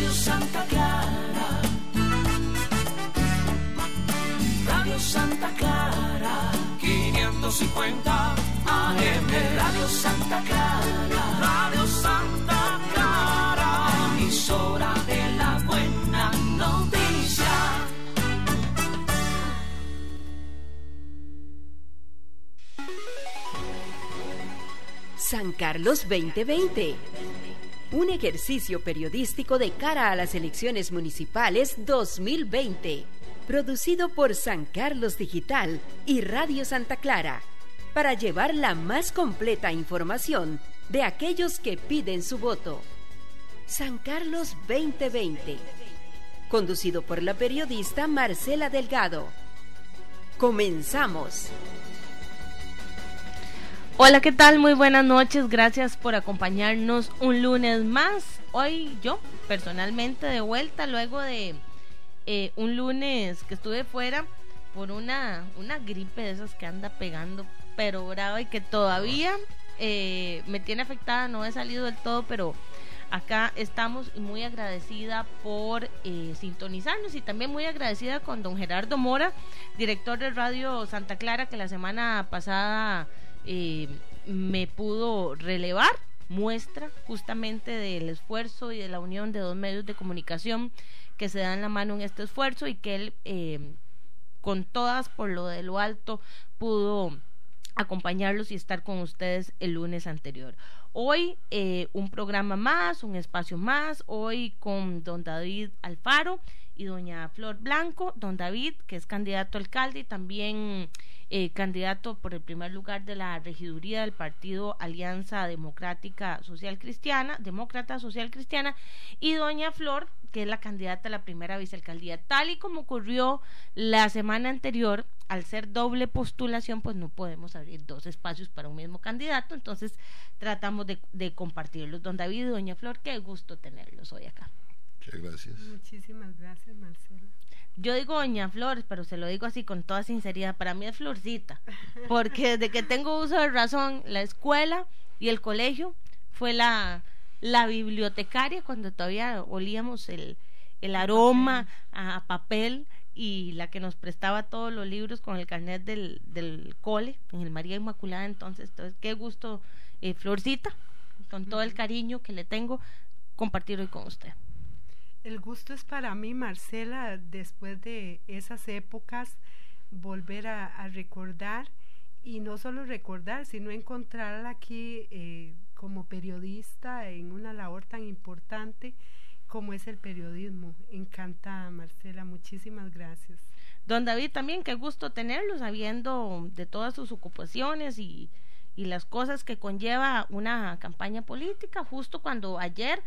Radio Santa Clara. Radio Santa Clara. 550 AM. Radio Santa Clara. Radio Santa Clara. Emisora de la buena noticia. San Carlos 2020. Un ejercicio periodístico de cara a las elecciones municipales 2020. Producido por San Carlos Digital y Radio Santa Clara. Para llevar la más completa información de aquellos que piden su voto. San Carlos 2020. Conducido por la periodista Marcela Delgado. Comenzamos. Hola, ¿qué tal? Muy buenas noches. Gracias por acompañarnos un lunes más. Hoy yo, personalmente, de vuelta luego de eh, un lunes que estuve fuera por una, una gripe de esas que anda pegando, pero brava y que todavía eh, me tiene afectada. No he salido del todo, pero acá estamos y muy agradecida por eh, sintonizarnos y también muy agradecida con don Gerardo Mora, director de Radio Santa Clara, que la semana pasada eh, me pudo relevar muestra justamente del esfuerzo y de la unión de dos medios de comunicación que se dan la mano en este esfuerzo y que él eh, con todas por lo de lo alto pudo acompañarlos y estar con ustedes el lunes anterior. Hoy eh, un programa más, un espacio más, hoy con don David Alfaro y doña Flor Blanco, don David, que es candidato a alcalde y también eh, candidato por el primer lugar de la regiduría del partido Alianza Democrática Social Cristiana, Demócrata Social Cristiana, y doña Flor, que es la candidata a la primera vicealcaldía. Tal y como ocurrió la semana anterior, al ser doble postulación, pues no podemos abrir dos espacios para un mismo candidato, entonces tratamos de, de compartirlos. Don David y doña Flor, qué gusto tenerlos hoy acá. Muchas gracias. Muchísimas gracias, Marcela. Yo digo Doña Flor, pero se lo digo así con toda sinceridad. Para mí es Florcita. Porque desde que tengo uso de razón, la escuela y el colegio fue la, la bibliotecaria cuando todavía olíamos el, el aroma a papel y la que nos prestaba todos los libros con el carnet del, del cole en el María Inmaculada. Entonces, entonces qué gusto, eh, Florcita, con todo el cariño que le tengo, compartir hoy con usted. El gusto es para mí, Marcela, después de esas épocas, volver a, recordar y no solo recordar, sino encontrarla aquí eh, como periodista en una labor tan importante como es el periodismo. Encantada, Marcela, muchísimas gracias. Don David, también qué gusto tenerlo, sabiendo de todas sus ocupaciones y, y las cosas que conlleva una campaña política, justo cuando ayer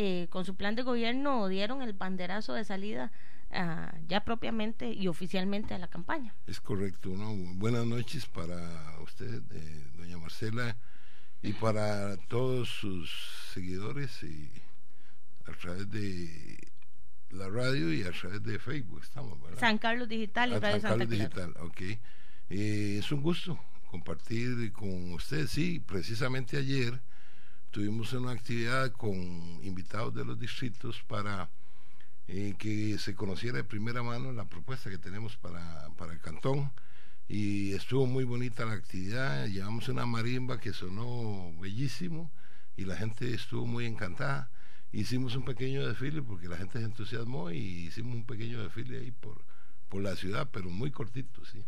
eh, con su plan de gobierno dieron el banderazo de salida uh, ya propiamente y oficialmente a la campaña. Es correcto, ¿no? Buenas noches para usted, eh, doña Marcela, y para todos sus seguidores y a través de la radio y a través de Facebook estamos, ¿verdad? San Carlos Digital y Ah, Radio San Santa Carlos Clara. Digital, ok. Eh, es un gusto compartir con usted, sí, precisamente ayer tuvimos una actividad con invitados de los distritos para eh, que se conociera de primera mano la propuesta que tenemos para, para el cantón y estuvo muy bonita la actividad, llevamos una marimba que sonó bellísimo y la gente estuvo muy encantada. Hicimos un pequeño desfile porque la gente se entusiasmó y hicimos un pequeño desfile ahí por, por la ciudad, pero muy cortito, sí.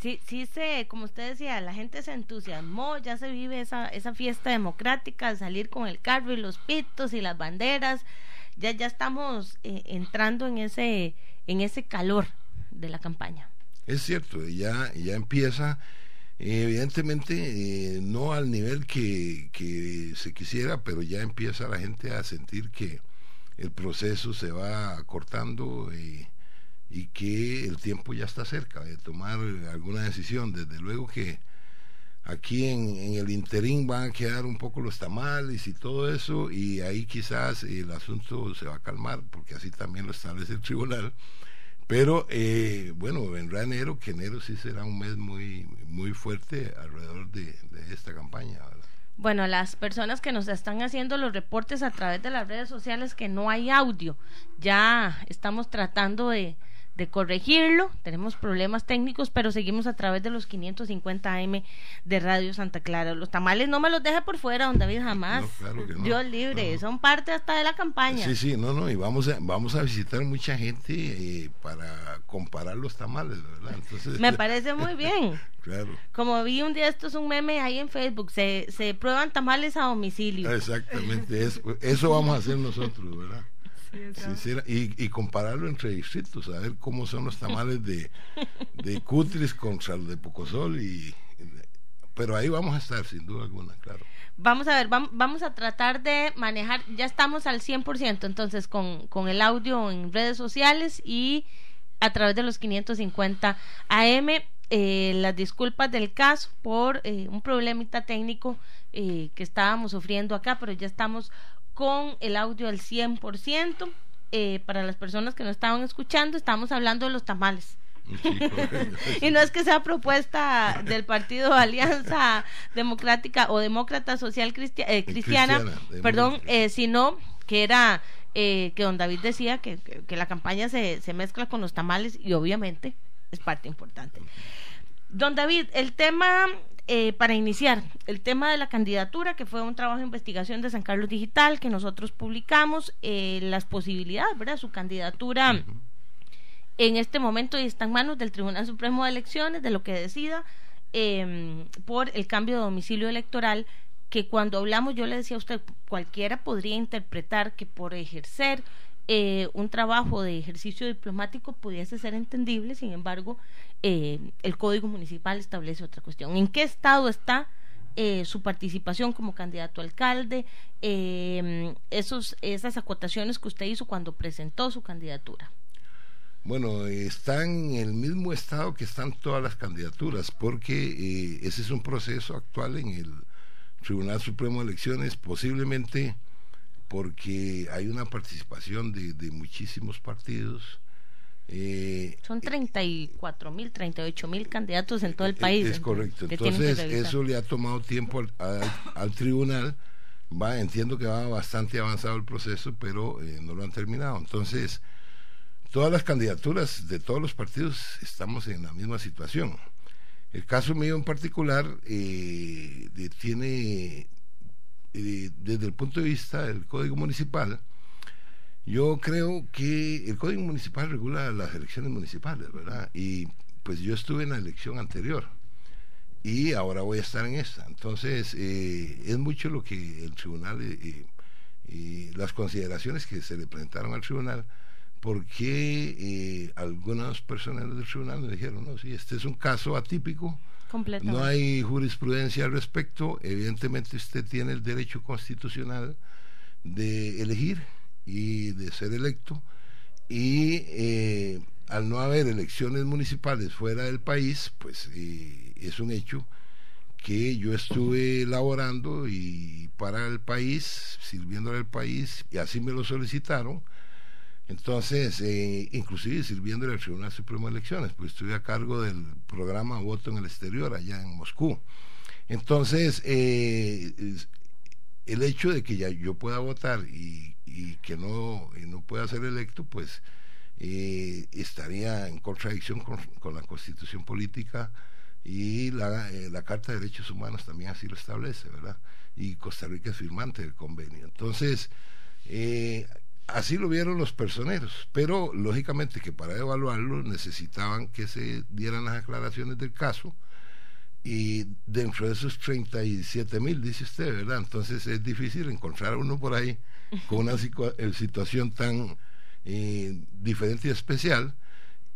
Sí, sí se, como usted decía, la gente se entusiasmó, ya se vive esa, esa fiesta democrática, de salir con el carro y los pitos y las banderas, ya, ya estamos eh, entrando en ese, en ese calor de la campaña. Es cierto, ya, ya empieza, eh, evidentemente eh, no al nivel que, que se quisiera, pero ya empieza la gente a sentir que el proceso se va acortando eh, y que el tiempo ya está cerca de tomar alguna decisión. Desde luego que aquí en, el interín van a quedar un poco los tamales y todo eso, y ahí quizás el asunto se va a calmar, porque así también lo establece el tribunal. Pero eh, bueno, vendrá enero, que enero sí será un mes muy, muy fuerte alrededor de, esta campaña. Bueno, las personas que nos están haciendo los reportes a través de las redes sociales que no hay audio, ya estamos tratando de, de corregirlo. Tenemos problemas técnicos, pero seguimos a través de los 550 AM de Radio Santa Clara. Los tamales no me los deja por fuera, don David, jamás. Dios libre, son parte hasta de la campaña. Sí, sí, no, no, y vamos a, vamos a visitar mucha gente eh, para comparar los tamales, ¿verdad? Entonces, me parece muy bien. claro. Como vi un día, esto es un meme ahí en Facebook, se, se prueban tamales a domicilio. Exactamente, eso, eso vamos a hacer nosotros, ¿verdad? Y, compararlo entre distritos, a ver cómo son los tamales de, de Cutris contra los de Pocosol. Y, pero ahí vamos a estar, sin duda alguna, claro. Vamos a ver, vamos a tratar de manejar, ya estamos al 100%, entonces con, con el audio en redes sociales y a través de los 550 AM. Eh, las disculpas del caso por eh, un problemita técnico eh, que estábamos sufriendo acá, pero ya estamos con el audio al 100%. Eh, para las personas que no estaban escuchando, estamos hablando de los tamales. y no es que sea propuesta del partido Alianza Democrática o Demócrata Social eh, Cristiana, perdón, eh, sino que era que don David decía que, que, la campaña se, se mezcla con los tamales y obviamente es parte importante. Don David, el tema eh, para iniciar, el tema de la candidatura, que fue un trabajo de investigación de San Carlos Digital que nosotros publicamos, eh, las posibilidades, ¿verdad? Su candidatura en este momento está en manos del Tribunal Supremo de Elecciones, de lo que decida em, por el cambio de domicilio electoral, que cuando hablamos, yo le decía a usted, cualquiera podría interpretar que por ejercer eh, un trabajo de ejercicio diplomático pudiese ser entendible, sin embargo, eh, el Código Municipal establece otra cuestión. ¿En qué estado está eh, su participación como candidato alcalde? esos, esas acotaciones que usted hizo cuando presentó su candidatura. Bueno, está en el mismo estado que están todas las candidaturas, porque ese es un proceso actual en el Tribunal Supremo de Elecciones, posiblemente porque hay una participación de, muchísimos partidos. Eh, Son 34 mil, 38 mil candidatos en todo el país. Es, correcto. Entonces, eso le ha tomado tiempo al, tribunal. Va, entiendo que va bastante avanzado el proceso, pero eh, no lo han terminado. Entonces, todas las candidaturas de todos los partidos estamos en la misma situación. El caso mío en particular eh, tiene desde el punto de vista del Código Municipal, yo creo que el Código Municipal regula las elecciones municipales, ¿verdad? Y pues yo estuve en la elección anterior y ahora voy a estar en esta. Entonces, eh, es mucho lo que el tribunal eh, y las consideraciones que se le presentaron al tribunal, porque eh, algunas personas del tribunal me dijeron, no, sí, este es un caso atípico, no hay jurisprudencia al respecto. Evidentemente usted tiene el derecho constitucional de elegir y de ser electo. Y eh, al no haber elecciones municipales fuera del país, pues eh, es un hecho que yo estuve elaborando y para el país, sirviéndole al país, y así me lo solicitaron entonces, eh, inclusive sirviéndole al Tribunal Supremo de Elecciones, pues estuve a cargo del programa Voto en el Exterior allá en Moscú. Entonces, eh, el hecho de que ya yo pueda votar y, que no, no pueda ser electo, pues eh, estaría en contradicción con, la constitución política y la, la, Carta de Derechos Humanos también así lo establece, ¿verdad? Y Costa Rica es firmante del convenio. Entonces, eh, Así lo vieron los personeros, pero lógicamente que para evaluarlo necesitaban que se dieran las aclaraciones del caso y dentro de esos 37 mil, dice usted, ¿verdad? Entonces es difícil encontrar uno por ahí con una eh, situación tan eh, diferente y especial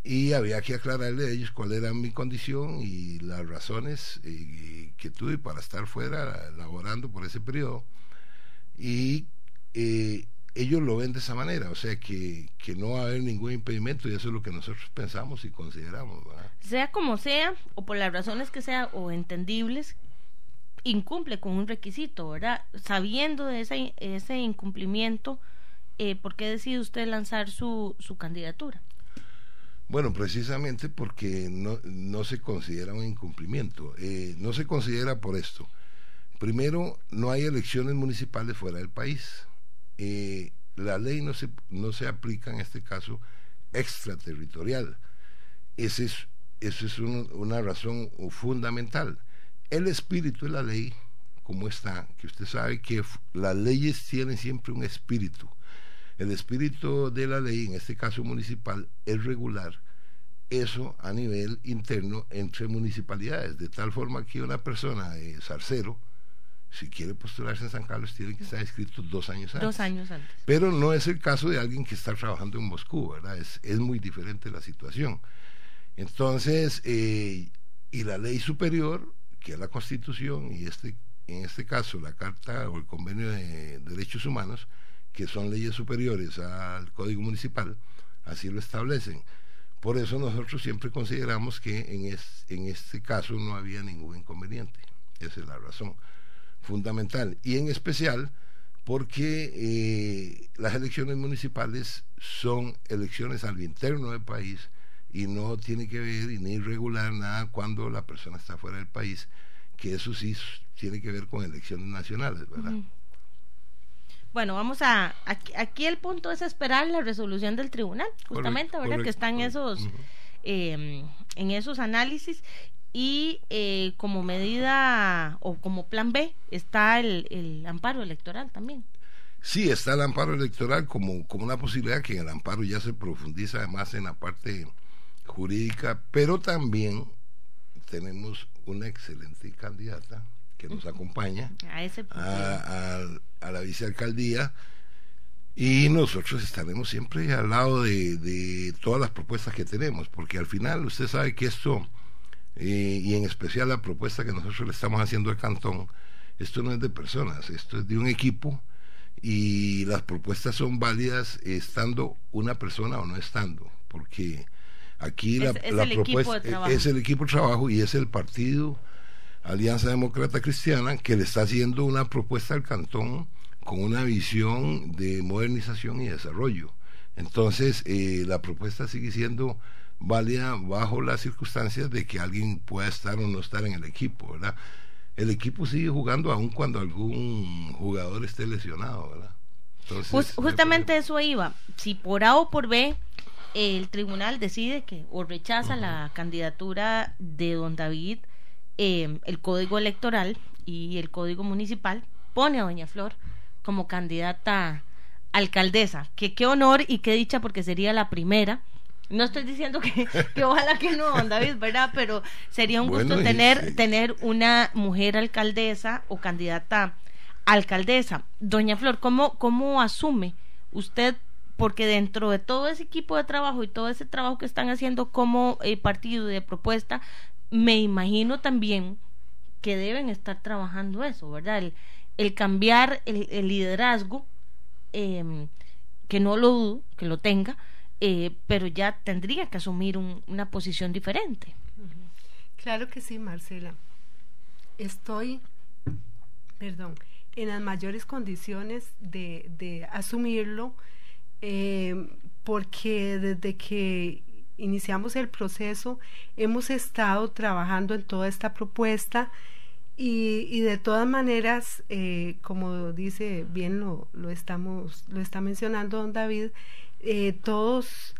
y había que aclararle a ellos cuál era mi condición y las razones eh, que tuve para estar fuera laborando por ese periodo y ellos lo ven de esa manera, o sea que, que, no va a haber ningún impedimento y eso es lo que nosotros pensamos y consideramos. Sea como sea, o por las razones que sea, o entendibles, incumple con un requisito, ¿verdad? Sabiendo de ese, ese incumplimiento, eh, ¿por qué decide usted lanzar su, su candidatura? Bueno, precisamente porque no, no se considera un incumplimiento. Eh, no se considera por esto Primero, no hay elecciones municipales fuera del país. Eh, la ley no se, no se aplica en este caso extraterritorial. Ese es, esa es una razón fundamental. El espíritu de la ley, como está, que usted sabe que las leyes tienen siempre un espíritu. El espíritu de la ley, en este caso municipal, es regular eso a nivel interno entre municipalidades, de tal forma que una persona de Zarcero, si quiere postularse en San Carlos, tiene que estar inscrito dos años antes. Dos años antes. Pero no es el caso de alguien que está trabajando en Moscú, ¿verdad? Es, es muy diferente la situación. Entonces, eh, y la ley superior, que es la Constitución, y este, en este caso la Carta o el Convenio de Derechos Humanos, que son leyes superiores al Código Municipal, así lo establecen. Por eso nosotros siempre consideramos que en, en este caso no había ningún inconveniente. Esa es la razón fundamental. Y en especial porque eh, las elecciones municipales son elecciones al interno del país y no tiene que ver y ni regular nada cuando la persona está fuera del país, que eso sí tiene que ver con elecciones nacionales, ¿verdad? Bueno, vamos a aquí, el punto es esperar la resolución del tribunal, justamente, ¿verdad? que están esos em, en esos análisis y eh, como medida o como plan B está el, amparo electoral también. Sí, está el amparo electoral como, como una posibilidad que en el amparo ya se profundiza además en la parte jurídica, pero también tenemos una excelente candidata que nos acompaña a, a, la vicealcaldía y nosotros estaremos siempre al lado de, de todas las propuestas que tenemos, porque al final usted sabe que esto y en especial la propuesta que nosotros le estamos haciendo al cantón, esto no es de personas, esto es de un equipo y las propuestas son válidas estando una persona o no estando, porque aquí la, propuesta es el equipo de trabajo y es el partido Alianza Demócrata Cristiana que le está haciendo una propuesta al cantón con una visión de modernización y desarrollo. Entonces, eh, la propuesta sigue siendo válida bajo las circunstancias de que alguien pueda estar o no estar en el equipo, ¿verdad? El equipo sigue jugando aun cuando algún jugador esté lesionado, ¿verdad? justamente eso iba. Si por A o por B el tribunal decide que o rechaza la candidatura de don David, em, el código electoral y el código municipal pone a doña Flor como candidata alcaldesa. Que qué honor y qué dicha porque sería la primera no estoy diciendo que, que ojalá que no, don David, ¿verdad? Pero sería un gusto tener, tener una mujer alcaldesa o candidata alcaldesa. Doña Flor, ¿cómo, ¿cómo asume usted? Porque dentro de todo ese equipo de trabajo y todo ese trabajo que están haciendo como eh, partido de propuesta, me imagino también que deben estar trabajando eso, ¿verdad? El, el cambiar el, el liderazgo, eh, que no lo dudo, que lo tenga, eh, pero ya tendría que asumir una posición diferente. Claro que sí, Marcela. Estoy, perdón, en las mayores condiciones de, de asumirlo, eh, porque desde que iniciamos el proceso hemos estado trabajando en toda esta propuesta y, y de todas maneras, eh, como dice bien lo, lo estamos lo está mencionando don David, eh, todos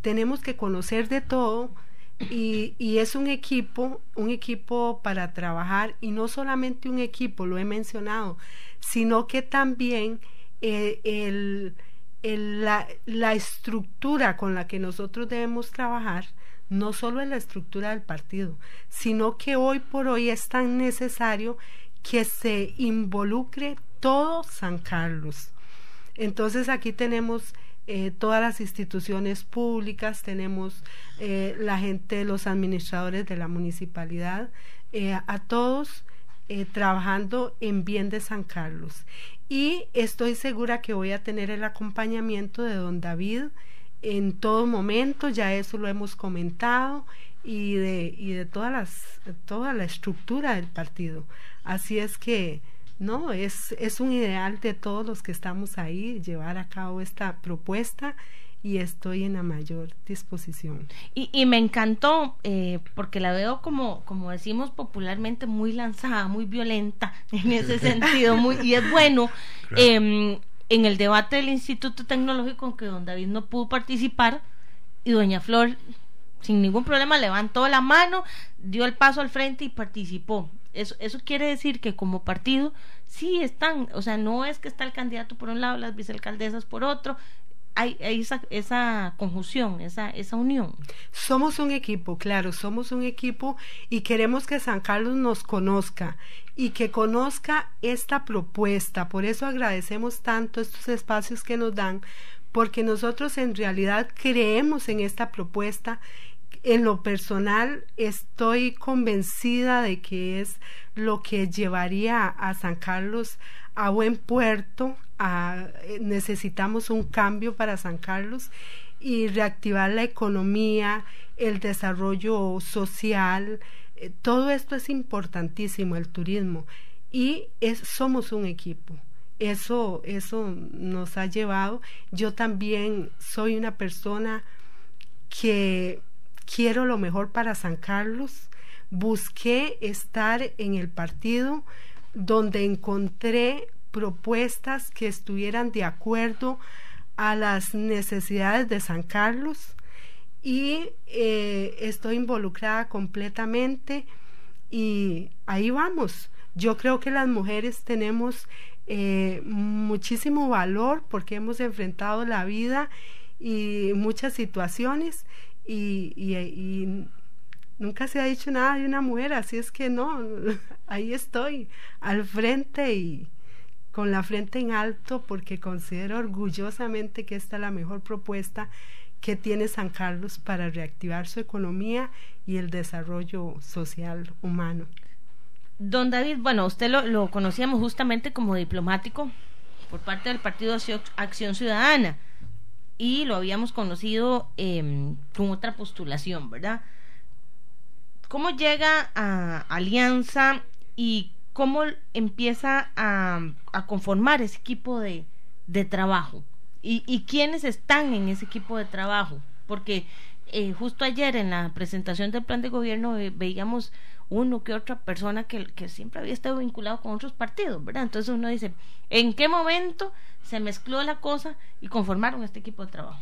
tenemos que conocer de todo y, es un equipo, un equipo para trabajar y no solamente un equipo, lo he mencionado, sino que también eh, el, el, la, la, estructura con la que nosotros debemos trabajar no solo es la estructura del partido, sino que hoy por hoy es tan necesario que se involucre todo San Carlos. Entonces aquí tenemos eh, todas las instituciones públicas, tenemos eh, la gente, los administradores de la municipalidad, eh, a todos trabajando en bien de San Carlos. Y estoy segura que voy a tener el acompañamiento de don David en todo momento, ya eso lo hemos comentado, y de, y de todas las, toda la estructura del partido. Así es que no, es, es un ideal de todos los que estamos ahí, llevar a cabo esta propuesta y estoy en la mayor disposición. Y, y me encantó eh, porque la veo como, como decimos popularmente, muy lanzada, muy violenta en ese sentido, muy, y es bueno. Em, en el debate del Instituto Tecnológico, que don David no pudo participar, y doña Flor, sin ningún problema, levantó la mano, dio el paso al frente y participó. Eso, eso quiere decir que como partido sí están, o sea, no es que está el candidato por un lado, las vicealcaldesas por otro, hay, esa, esa conjunción, esa, esa unión. Somos un equipo, claro, somos un equipo y queremos que San Carlos nos conozca y que conozca esta propuesta. Por eso agradecemos tanto estos espacios que nos dan, porque nosotros en realidad creemos en esta propuesta. En lo personal estoy convencida de que es lo que llevaría a San Carlos a buen puerto, eh, necesitamos un cambio para San Carlos y reactivar la economía, el desarrollo social, eh, todo esto es importantísimo, el turismo, y es, somos un equipo. Eso, eso nos ha llevado. Yo también soy una persona que quiero lo mejor para San Carlos. Busqué estar en el partido donde encontré propuestas que estuvieran de acuerdo a las necesidades de San Carlos y eh, estoy involucrada completamente y ahí vamos. Yo creo que las mujeres tenemos eh, muchísimo valor porque hemos enfrentado la vida y muchas situaciones y, y, nunca se ha dicho nada de una mujer, así es que no, ahí estoy al frente y, con la frente en alto porque considero orgullosamente que esta es la mejor propuesta que tiene San Carlos para reactivar su economía y el desarrollo social humano. Don David, bueno, usted lo, conocíamos justamente como diplomático por parte del Partido Acción Ciudadana y lo habíamos conocido em, con otra postulación, ¿verdad? ¿Cómo llega a Alianza y cómo empieza a, conformar ese equipo de, trabajo y, quiénes están en ese equipo de trabajo. Porque eh, justo ayer en la presentación del plan de gobierno veíamos uno que otra persona que, que, siempre había estado vinculado con otros partidos, ¿verdad? Entonces uno dice, ¿en qué momento se mezcló la cosa y conformaron este equipo de trabajo?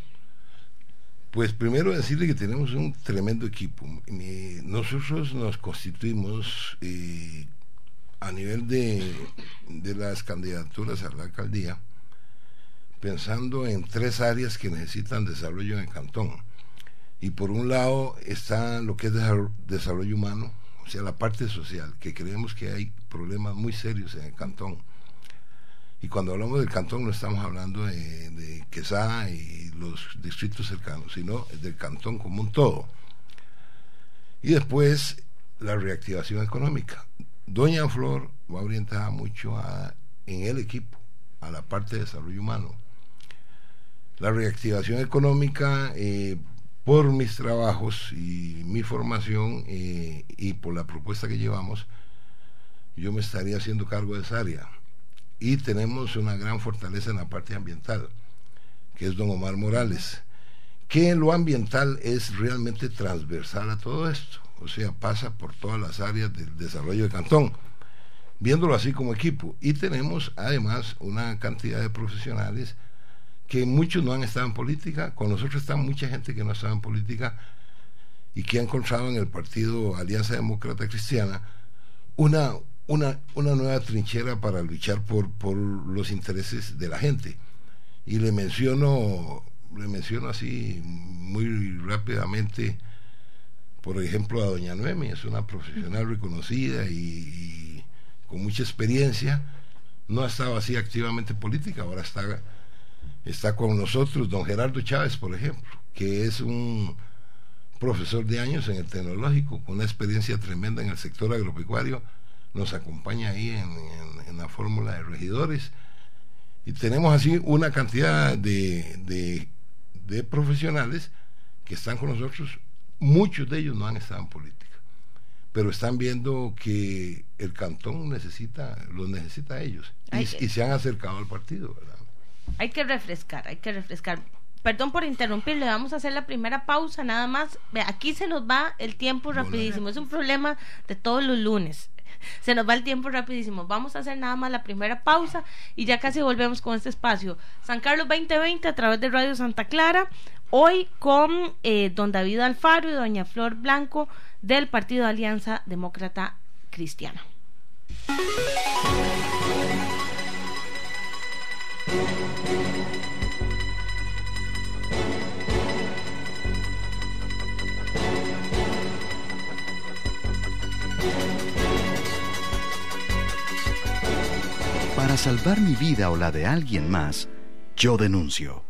Pues primero decirle que tenemos un tremendo equipo. Nosotros nos constituimos eh, a nivel de, de las candidaturas a la alcaldía, pensando en tres áreas que necesitan desarrollo en el cantón. Y por un lado está lo que es desarrollo humano, o sea, la parte social, que creemos que hay problemas muy serios en el cantón. Y cuando hablamos del cantón no estamos hablando de, de Quesada y los distritos cercanos, sino del cantón como un todo. Y después la reactivación económica. Doña Flor va orientada mucho en el equipo, a la parte de desarrollo humano. La reactivación económica, eh, por mis trabajos y mi formación eh, y por la propuesta que llevamos, yo me estaría haciendo cargo de esa área. Y tenemos una gran fortaleza en la parte ambiental, que es don Omar Morales, que lo ambiental es realmente transversal a todo esto o sea, pasa por todas las áreas del desarrollo de Cantón, viéndolo así como equipo. Y tenemos además una cantidad de profesionales que muchos no han estado en política, con nosotros está mucha gente que no estaba en política y que ha encontrado en el partido Alianza Demócrata Cristiana una, una, una nueva trinchera para luchar por, por los intereses de la gente. Y le menciono, le menciono así muy rápidamente por ejemplo, a doña Noemi, es una profesional reconocida y, con mucha experiencia. No ha estado así activamente política, ahora está, está con nosotros don Gerardo Chávez, por ejemplo, que es un profesor de años en el tecnológico, con una experiencia tremenda en el sector agropecuario, nos acompaña ahí en, la fórmula de regidores. Y tenemos así una cantidad de, de profesionales que están con nosotros muchos de ellos no han estado en política, pero están viendo que el cantón necesita, los necesita a ellos y, se han acercado al partido, ¿verdad? Hay que refrescar, hay que refrescar. perdón por interrumpirle, vamos a hacer la primera pausa nada más. Aquí se nos va el tiempo rapidísimo, es un problema de todos los lunes. Se nos va el tiempo rapidísimo. Vamos a hacer nada más la primera pausa y ya casi volvemos con este espacio. San Carlos 2020 a través de Radio Santa Clara. Hoy con eh, don David Alfaro y doña Flor Blanco del Partido Alianza Demócrata Cristiana. Salvar mi vida o la de alguien más, yo denuncio.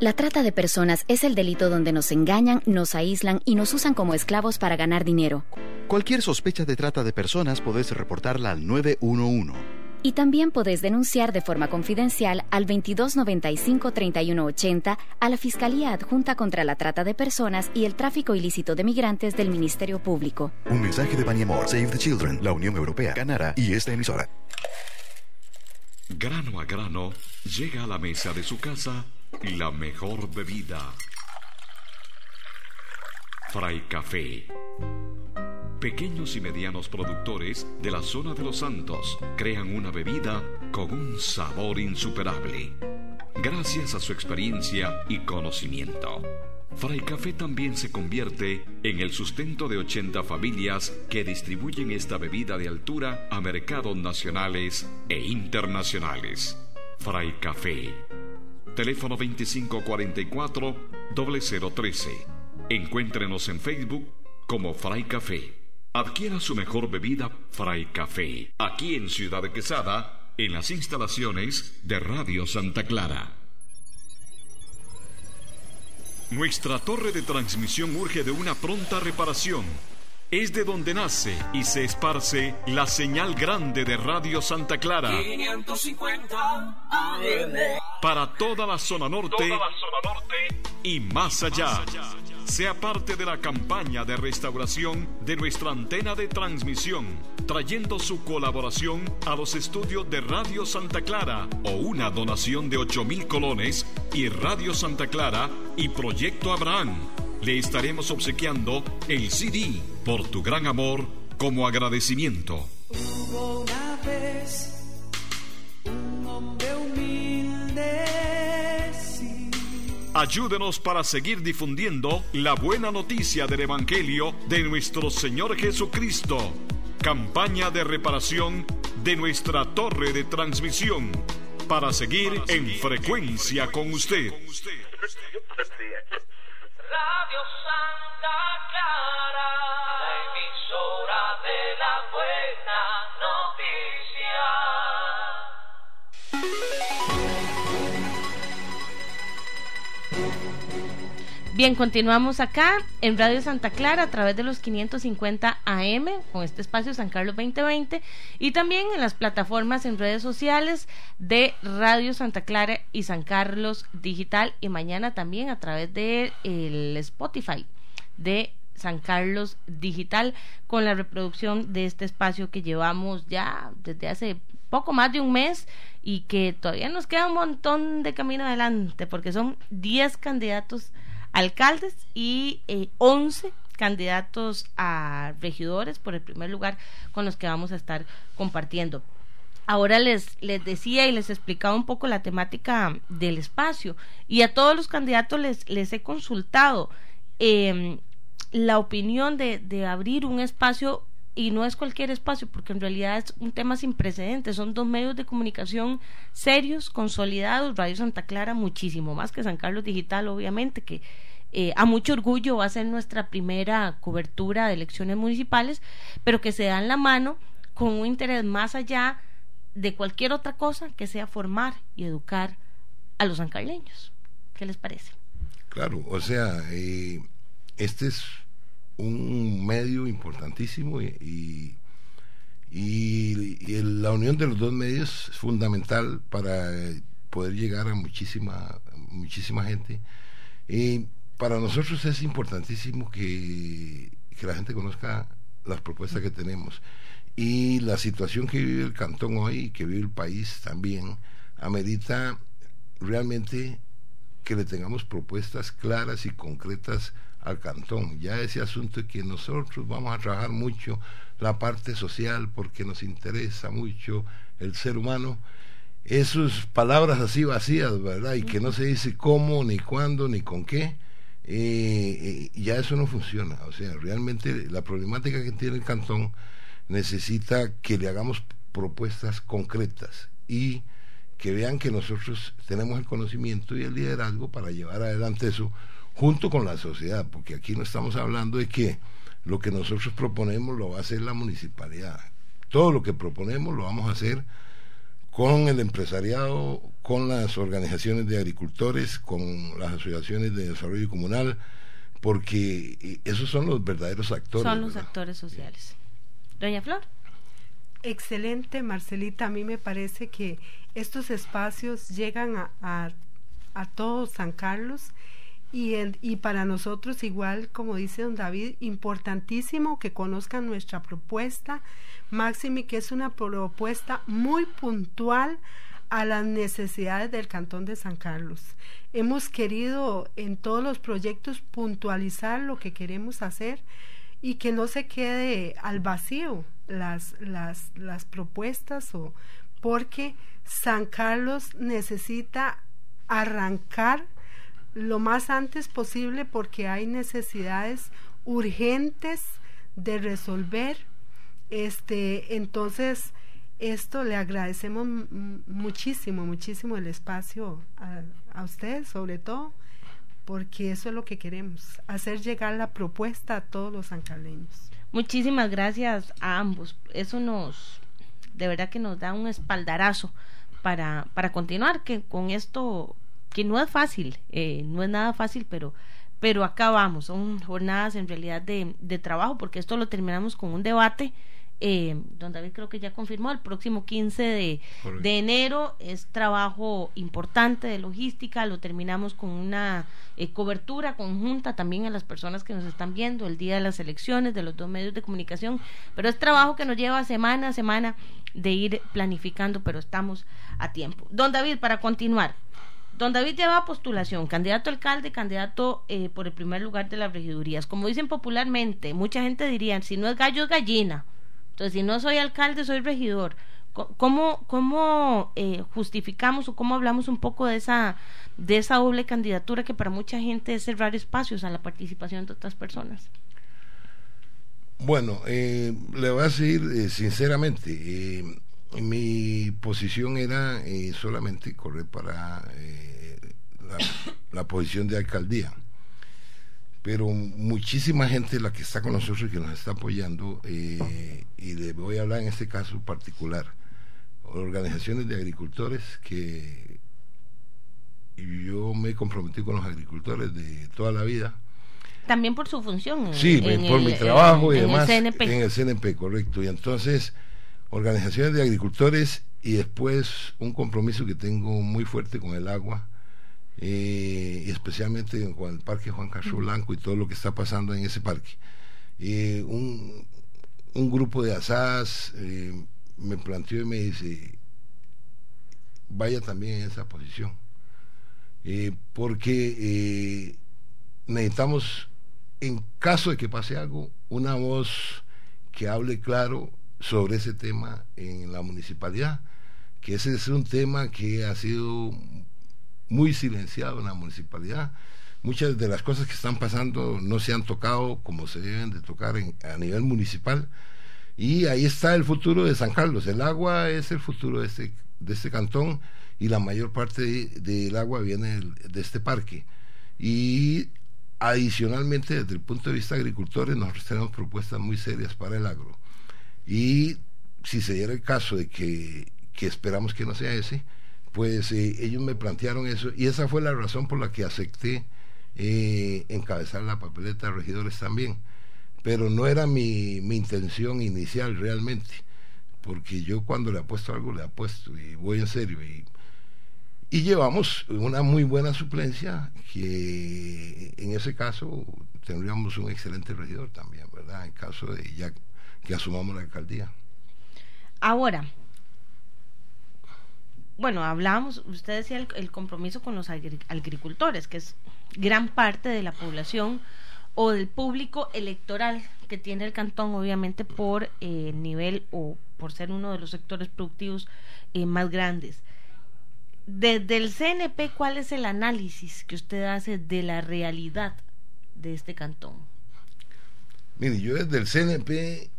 La trata de personas es el delito donde nos engañan, nos aíslan y nos usan como esclavos para ganar dinero. Cualquier sospecha de trata de personas podés reportarla al 911. Y también podés denunciar de forma confidencial al 2295-3180 a la Fiscalía Adjunta contra la Trata de Personas y el Tráfico Ilícito de Migrantes del Ministerio Público. Un mensaje de Baniamor, Save the Children, la Unión Europea, Canara y esta emisora. Grano a grano, llega a la mesa de su casa la mejor bebida. Fray Café. Pequeños y medianos productores de la zona de los Santos crean una bebida con un sabor insuperable. Gracias a su experiencia y conocimiento. Fray Café también se convierte en el sustento de 80 familias que distribuyen esta bebida de altura a mercados nacionales e internacionales. Fray Café. Teléfono 2544-0013. Encuéntrenos en Facebook como Fray Café. Adquiera su mejor bebida Fray Café, aquí en Ciudad de Quesada, en las instalaciones de Radio Santa Clara. Nuestra torre de transmisión urge de una pronta reparación. Es de donde nace y se esparce la señal grande de Radio Santa Clara. 550 AM. Para toda la zona norte, y más allá. Sea parte de la campaña de restauración de nuestra antena de transmisión, trayendo su colaboración a los estudios de Radio Santa Clara o una donación de 8 mil colones y Radio Santa Clara y Proyecto Abraham. Le estaremos obsequiando el CD por tu gran amor como agradecimiento. Un hombre humilde. Ayúdenos para seguir difundiendo la buena noticia del Evangelio de nuestro Señor Jesucristo. Campaña de reparación de nuestra torre de transmisión para seguir en frecuencia con usted. Radio Santa Clara, la emisora de la buena noticia. Bien, continuamos acá en Radio Santa Clara a través de los 550 AM con este espacio San Carlos 2020 y también en las plataformas en redes sociales de Radio Santa Clara y San Carlos Digital y mañana también a través de el Spotify de San Carlos Digital con la reproducción de este espacio que llevamos ya desde hace poco más de un mes y que todavía nos queda un montón de camino adelante porque son 10 candidatos alcaldes y eh, 11 candidatos a regidores por el primer lugar con los que vamos a estar compartiendo. Ahora les, les decía y les explicaba un poco la temática del espacio y a todos los candidatos les, les he consultado eh, la opinión de, de abrir un espacio y no es cualquier espacio, porque en realidad es un tema sin precedentes. Son dos medios de comunicación serios, consolidados. Radio Santa Clara, muchísimo más que San Carlos Digital, obviamente, que eh, a mucho orgullo va a ser nuestra primera cobertura de elecciones municipales, pero que se da en la mano con un interés más allá de cualquier otra cosa que sea formar y educar a los sancarleños. ¿Qué les parece? Claro, o sea, eh, este es un medio importantísimo y, y, la unión de los dos medios es fundamental para poder llegar a muchísima, muchísima gente. Y para nosotros es importantísimo que, la gente conozca las propuestas que tenemos. Y la situación que vive el cantón hoy y que vive el país también amerita realmente que le tengamos propuestas claras y concretas al cantón. Ya ese asunto que nosotros vamos a trabajar mucho la parte social porque nos interesa mucho el ser humano, esas palabras así vacías, ¿verdad? Y que no se dice cómo, ni cuándo, ni con qué, eh, ya eso no funciona. O sea, realmente la problemática que tiene el cantón necesita que le hagamos propuestas concretas y que vean que nosotros tenemos el conocimiento y el liderazgo para llevar adelante eso junto con la sociedad, porque aquí no estamos hablando de que lo que nosotros proponemos lo va a hacer la municipalidad. Todo lo que proponemos lo vamos a hacer con el empresariado, con las organizaciones de agricultores, con las asociaciones de desarrollo comunal, porque esos son los verdaderos actores. Son los actores sociales. Doña Flor. Excelente, Marcelita. A mí me parece que estos espacios llegan a, a, a todo San Carlos y, y para nosotros igual, como dice don David, importantísimo que conozcan nuestra propuesta, Máximi, que es una propuesta muy puntual a las necesidades del Cantón de San Carlos. Hemos querido en todos los proyectos puntualizar lo que queremos hacer y que no se quede al vacío las, las, las propuestas o porque San Carlos necesita arrancar lo más antes posible porque hay necesidades urgentes de resolver. Este, entonces, esto le agradecemos muchísimo, muchísimo el espacio a, a usted, sobre todo, porque eso es lo que queremos, hacer llegar la propuesta a todos los sancaleños. Muchísimas gracias a ambos. Eso nos, de verdad que nos da un espaldarazo para, para continuar, que con esto que no es fácil, eh, no es nada fácil, pero, pero acá vamos, son jornadas en realidad de, de trabajo, porque esto lo terminamos con un debate. Eh, don David creo que ya confirmó, el próximo 15 de, de, enero es trabajo importante de logística, lo terminamos con una eh, cobertura conjunta también a las personas que nos están viendo el día de las elecciones de los dos medios de comunicación, pero es trabajo que nos lleva semana a semana de ir planificando, pero estamos a tiempo. Don David, para continuar, Don David lleva postulación, candidato alcalde, candidato eh, por el primer lugar de las regidurías. Como dicen popularmente, mucha gente diría, si no es gallo es gallina. Entonces, si no soy alcalde, soy regidor. ¿Cómo, cómo eh, justificamos o cómo hablamos un poco de esa, de esa doble candidatura que para mucha gente es cerrar espacios a la participación de otras personas? Bueno, eh, le voy a decir sinceramente, mi posición era solamente correr para la, posición de alcaldía. Pero muchísima gente, la que está con nosotros y que nos está apoyando, eh, y le voy a hablar en este caso particular, organizaciones de agricultores que yo me comprometí con los agricultores de toda la vida. También por su función. Sí, por mi trabajo y demás. En el CNP, correcto. Y entonces, organizaciones de agricultores y después un compromiso que tengo muy fuerte con el agua eh, y especialmente con el Parque Juan Carlos Blanco y todo lo que está pasando en ese parque. Eh, un, un, grupo de asadas eh, me planteó y me dice, vaya también en esa posición, porque necesitamos, en caso de que pase algo, una voz que hable claro sobre ese tema en la municipalidad, que ese es un tema que ha sido muy silenciado en la municipalidad. Muchas de las cosas que están pasando no se han tocado como se deben de tocar a nivel municipal. Y ahí está el futuro de San Carlos. El agua es el futuro de este, de este cantón y la mayor parte del agua viene de este parque. Y adicionalmente, desde el punto de vista de agricultores, nosotros tenemos propuestas muy serias para el agro. Y si se diera el caso de que, que esperamos que no sea ese, pues eh, ellos me plantearon eso y esa fue la razón por la que acepté eh, encabezar la papeleta de regidores también. Pero no era mi, mi intención inicial realmente, porque yo cuando le apuesto algo le apuesto y voy en serio. Y, y llevamos una muy buena suplencia que en ese caso tendríamos un excelente regidor también, ¿verdad? En caso de ya que asumamos la alcaldía. Ahora, bueno, hablábamos, usted decía el, el compromiso con los agri- agricultores, que es gran parte de la población o del público electoral que tiene el cantón, obviamente por eh, nivel o por ser uno de los sectores productivos eh, más grandes. Desde el CNP, ¿cuál es el análisis que usted hace de la realidad de este cantón? Mire, yo desde el CNP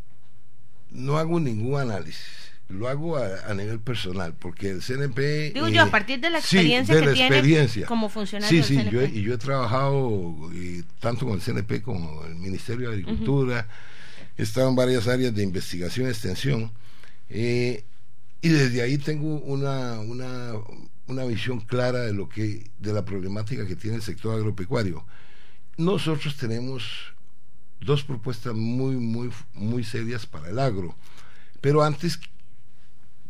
no hago ningún análisis, lo hago a, a nivel personal, porque el CNP... Digo eh, yo, a partir de la sí, experiencia de que la tiene como funcionario Sí, del sí, CNP. yo, y yo he trabajado eh, tanto con el CNP como el Ministerio de Agricultura, he estado en varias áreas de investigación y extensión, eh, y desde ahí tengo una, una, una visión clara de lo que, de la problemática que tiene el sector agropecuario. Nosotros tenemos dos propuestas muy, muy, muy serias para el agro. Pero antes,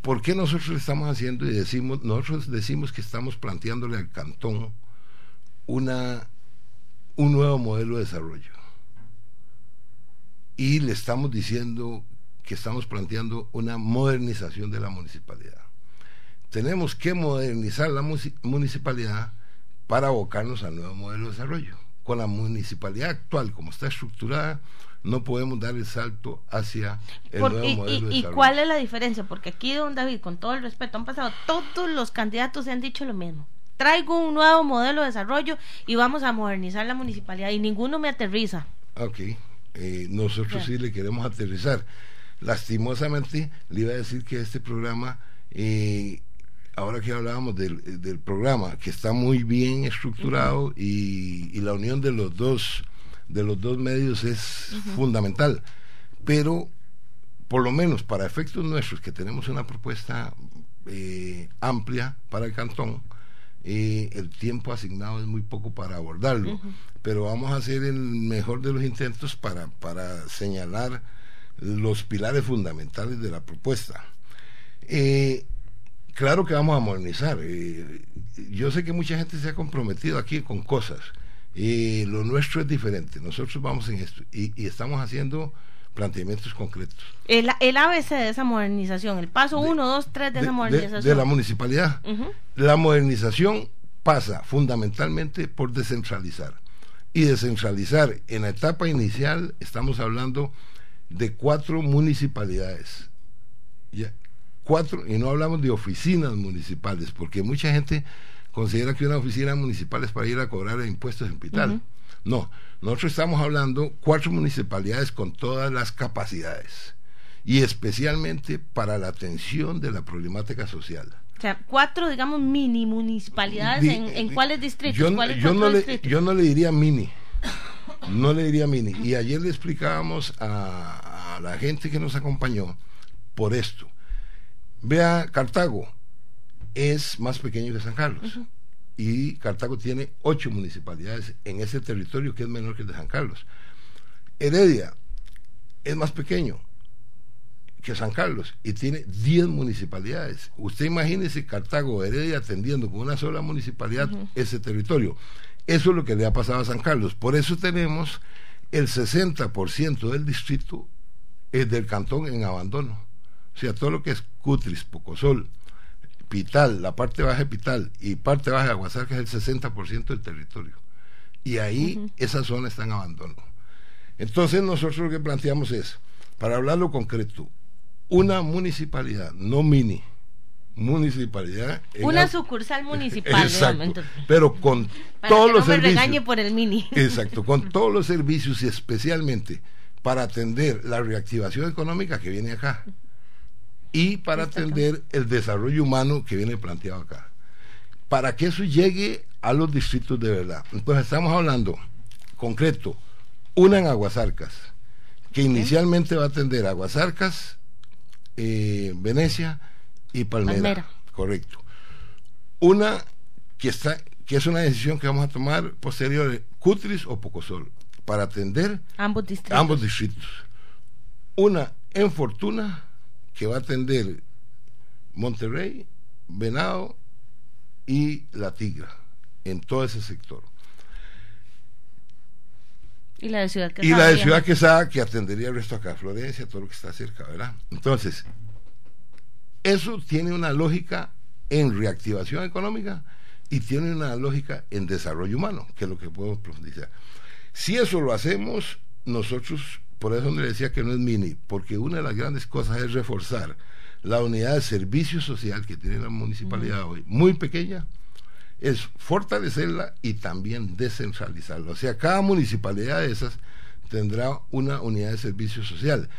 ¿por qué nosotros lo estamos haciendo y decimos, nosotros decimos que estamos planteándole al cantón una, un nuevo modelo de desarrollo? Y le estamos diciendo que estamos planteando una modernización de la municipalidad. Tenemos que modernizar la municipalidad para abocarnos al nuevo modelo de desarrollo. Con la municipalidad actual, como está estructurada, no podemos dar el salto hacia el Por- nuevo y, modelo y- y cuál es la diferencia? Porque aquí, don David, con todo el respeto, han pasado todos los candidatos y han dicho lo mismo. Traigo un nuevo modelo de desarrollo y vamos a modernizar la municipalidad y ninguno me aterriza. Ok, eh, nosotros sí le queremos aterrizar. Lastimosamente, le iba a decir que este programa, eh, ahora que hablábamos del, del programa, que está muy bien estructurado y, y la unión de los dos de los dos medios es fundamental, pero por lo menos para efectos nuestros que tenemos una propuesta eh, amplia para el cantón, eh, el tiempo asignado es muy poco para abordarlo, pero vamos a hacer el mejor de los intentos para, para señalar los pilares fundamentales de la propuesta. Eh, claro que vamos a modernizar. eh, yo sé que mucha gente se ha comprometido aquí con cosas. y lo nuestro es diferente. Nosotros vamos en esto y, y estamos haciendo planteamientos concretos. El, el ABC de esa modernización, el paso De- 1, 2, 3 de, esa de- modernización. de la municipalidad. La modernización pasa fundamentalmente por descentralizar. Y descentralizar en la etapa inicial estamos hablando de cuatro municipalidades. Ya, Cuatro, y no hablamos de oficinas municipales, porque mucha gente considera que una oficina municipal es para ir a cobrar impuestos en Pital. No, nosotros estamos hablando cuatro municipalidades con todas las capacidades y especialmente para la atención de la problemática social. O sea, cuatro, digamos, mini municipalidades. Di- ¿En, en di- cuáles distritos? Yo, ¿Cuáles yo no le, yo no le diría mini. No le diría mini. Y ayer le explicábamos a, a la gente que nos acompañó por esto. Vea, Cartago es más pequeño que San Carlos. Y Cartago tiene ocho municipalidades en ese territorio que es menor que el de San Carlos. Heredia es más pequeño que San Carlos y tiene 10 municipalidades. Usted imagínese Cartago o Heredia atendiendo con una sola municipalidad ese territorio. Eso es lo que le ha pasado a San Carlos. Por eso tenemos el 60% del distrito eh, del cantón en abandono. O sea, todo lo que es Cutris, Pocosol, Pital, la parte baja de Pital y parte baja de Aguasarca es el 60% del territorio. Y ahí esa zona está en abandono. Entonces nosotros lo que planteamos es, para hablarlo concreto, una municipalidad, no mini, municipalidad. Una al- sucursal municipal. Exacto, pero con para todos que los no me servicios. regañe por el mini. Exacto, con todos los servicios y especialmente para atender la reactivación económica que viene acá y para atender el desarrollo humano que viene planteado acá. Para que eso llegue a los distritos de verdad. Entonces estamos hablando concreto, una en Aguasarcas, que inicialmente va a atender Aguasarcas, eh, Venecia y Palmera. Palmera. Correcto. Una que está que es una decisión que vamos a tomar posterior, Cutris o Pocosol, para atender Ambos distritos. ambos distritos. Una en Fortuna, que va a atender Monterrey, Venado y La Tigra, en todo ese sector. Y la de Ciudad Y la de Quesada, Ciudad Quesada, que atendería el resto acá, Florencia, todo lo que está cerca, ¿verdad? Entonces, eso tiene una lógica en reactivación económica y tiene una lógica en desarrollo humano, que es lo que podemos profundizar. Si eso lo hacemos, nosotros, por eso le decía que no es mini, porque una de las grandes cosas es reforzar la unidad de servicio social que tiene la municipalidad hoy, muy pequeña, es fortalecerla y también descentralizarla. O sea, cada municipalidad de esas tendrá una unidad de servicio social.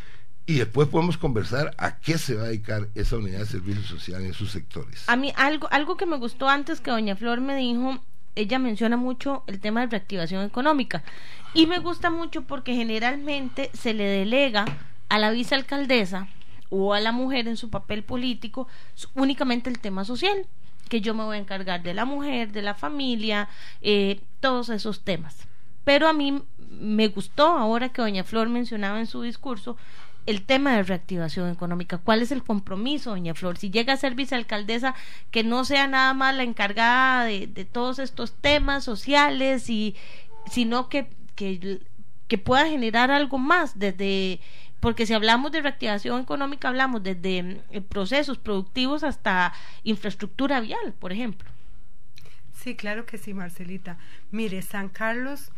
Y después podemos conversar a qué se va a dedicar esa unidad de servicio social en sus sectores. A mí algo, algo que me gustó antes que doña Flor me dijo, ella menciona mucho el tema de reactivación económica. Y me gusta mucho porque generalmente se le delega a la vicealcaldesa o a la mujer en su papel político únicamente el tema social que yo me voy a encargar de la mujer, de la familia, eh, todos esos temas. Pero a mí me gustó ahora que doña Flor mencionaba en su discurso el tema de reactivación económica. ¿Cuál es el compromiso, doña Flor? Si llega a ser vicealcaldesa, que no sea nada más la encargada de, de todos estos temas sociales, y, sino que, que, que pueda generar algo más desde porque si hablamos de reactivación económica, hablamos desde mm, procesos productivos hasta infraestructura vial, por ejemplo. Sí, claro que sí, Marcelita. Mire, San Carlos,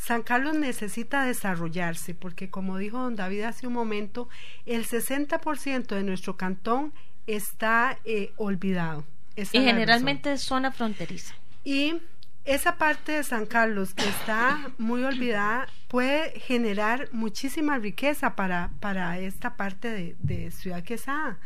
San Carlos necesita desarrollarse, porque como dijo don David hace un momento, el 60% de nuestro cantón está eh, olvidado. y generalmente es zona fronteriza. Y esa parte de San Carlos que está muy olvidada puede generar muchísima riqueza para, para esta parte de, de Ciudad Quesada.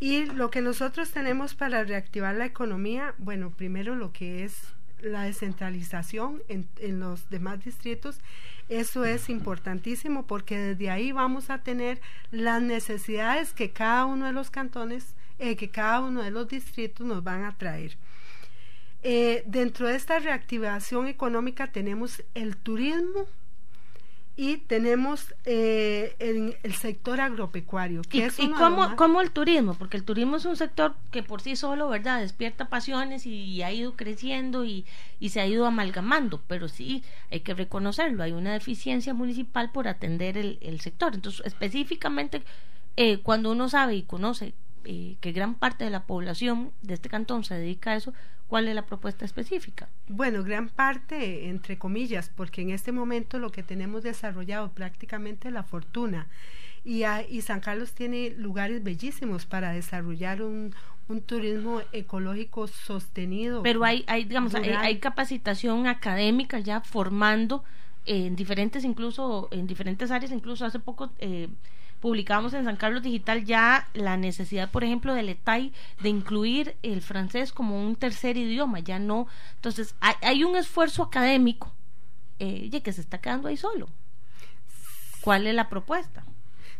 Y lo que nosotros tenemos para reactivar la economía, bueno, primero lo que es la descentralización en, en, los demás distritos, eso es importantísimo porque desde ahí vamos a tener las necesidades que cada uno de los cantones, eh, que cada uno de los distritos nos van a traer. Eh, dentro de esta reactivación económica tenemos el turismo y tenemos eh, el, sector agropecuario. ¿Y, es y cómo, el turismo? Porque el turismo es un sector que por sí solo, ¿verdad? Despierta pasiones y, ha ido creciendo y, y, se ha ido amalgamando, pero sí hay que reconocerlo, hay una deficiencia municipal por atender el, el sector. Entonces, específicamente, eh, cuando uno sabe y conoce eh, que gran parte de la población de este cantón se dedica a eso, ¿cuál es la propuesta específica? Bueno, gran parte, entre comillas, porque en este momento lo que tenemos desarrollado prácticamente es la fortuna. Y, y San Carlos tiene lugares bellísimos para desarrollar un, un turismo ecológico sostenido. Pero hay, hay digamos, hay, capacitación académica ya formando en diferentes, incluso en diferentes áreas, incluso hace poco eh, publicamos en San Carlos Digital ya la necesidad, por ejemplo, del ETAI de incluir el francés como un tercer idioma, ya no. Entonces, hay, un esfuerzo académico eh, que se está quedando ahí solo. ¿Cuál es la propuesta?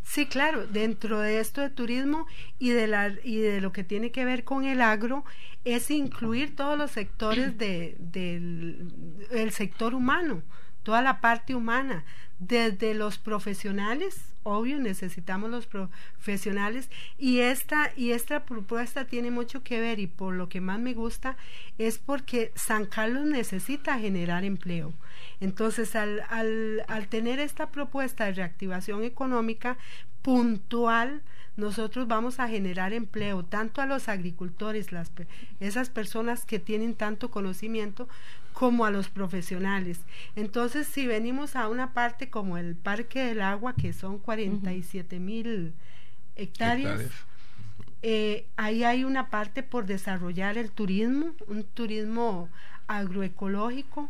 Sí, claro, dentro de esto de turismo y de, la, y de lo que tiene que ver con el agro, es incluir todos los sectores de, del el sector humano, toda la parte humana, desde los profesionales, obvio, necesitamos los profesionales y esta, y esta propuesta tiene mucho que ver y por lo que más me gusta es porque San Carlos necesita generar empleo. Entonces, al, al, al tener esta propuesta de reactivación económica puntual, nosotros vamos a generar empleo tanto a los agricultores, las, esas personas que tienen tanto conocimiento, como a los profesionales. Entonces, si venimos a una parte como el Parque del Agua, que son 47 mil hectáreas, eh, ahí hay una parte por desarrollar el turismo, un turismo agroecológico,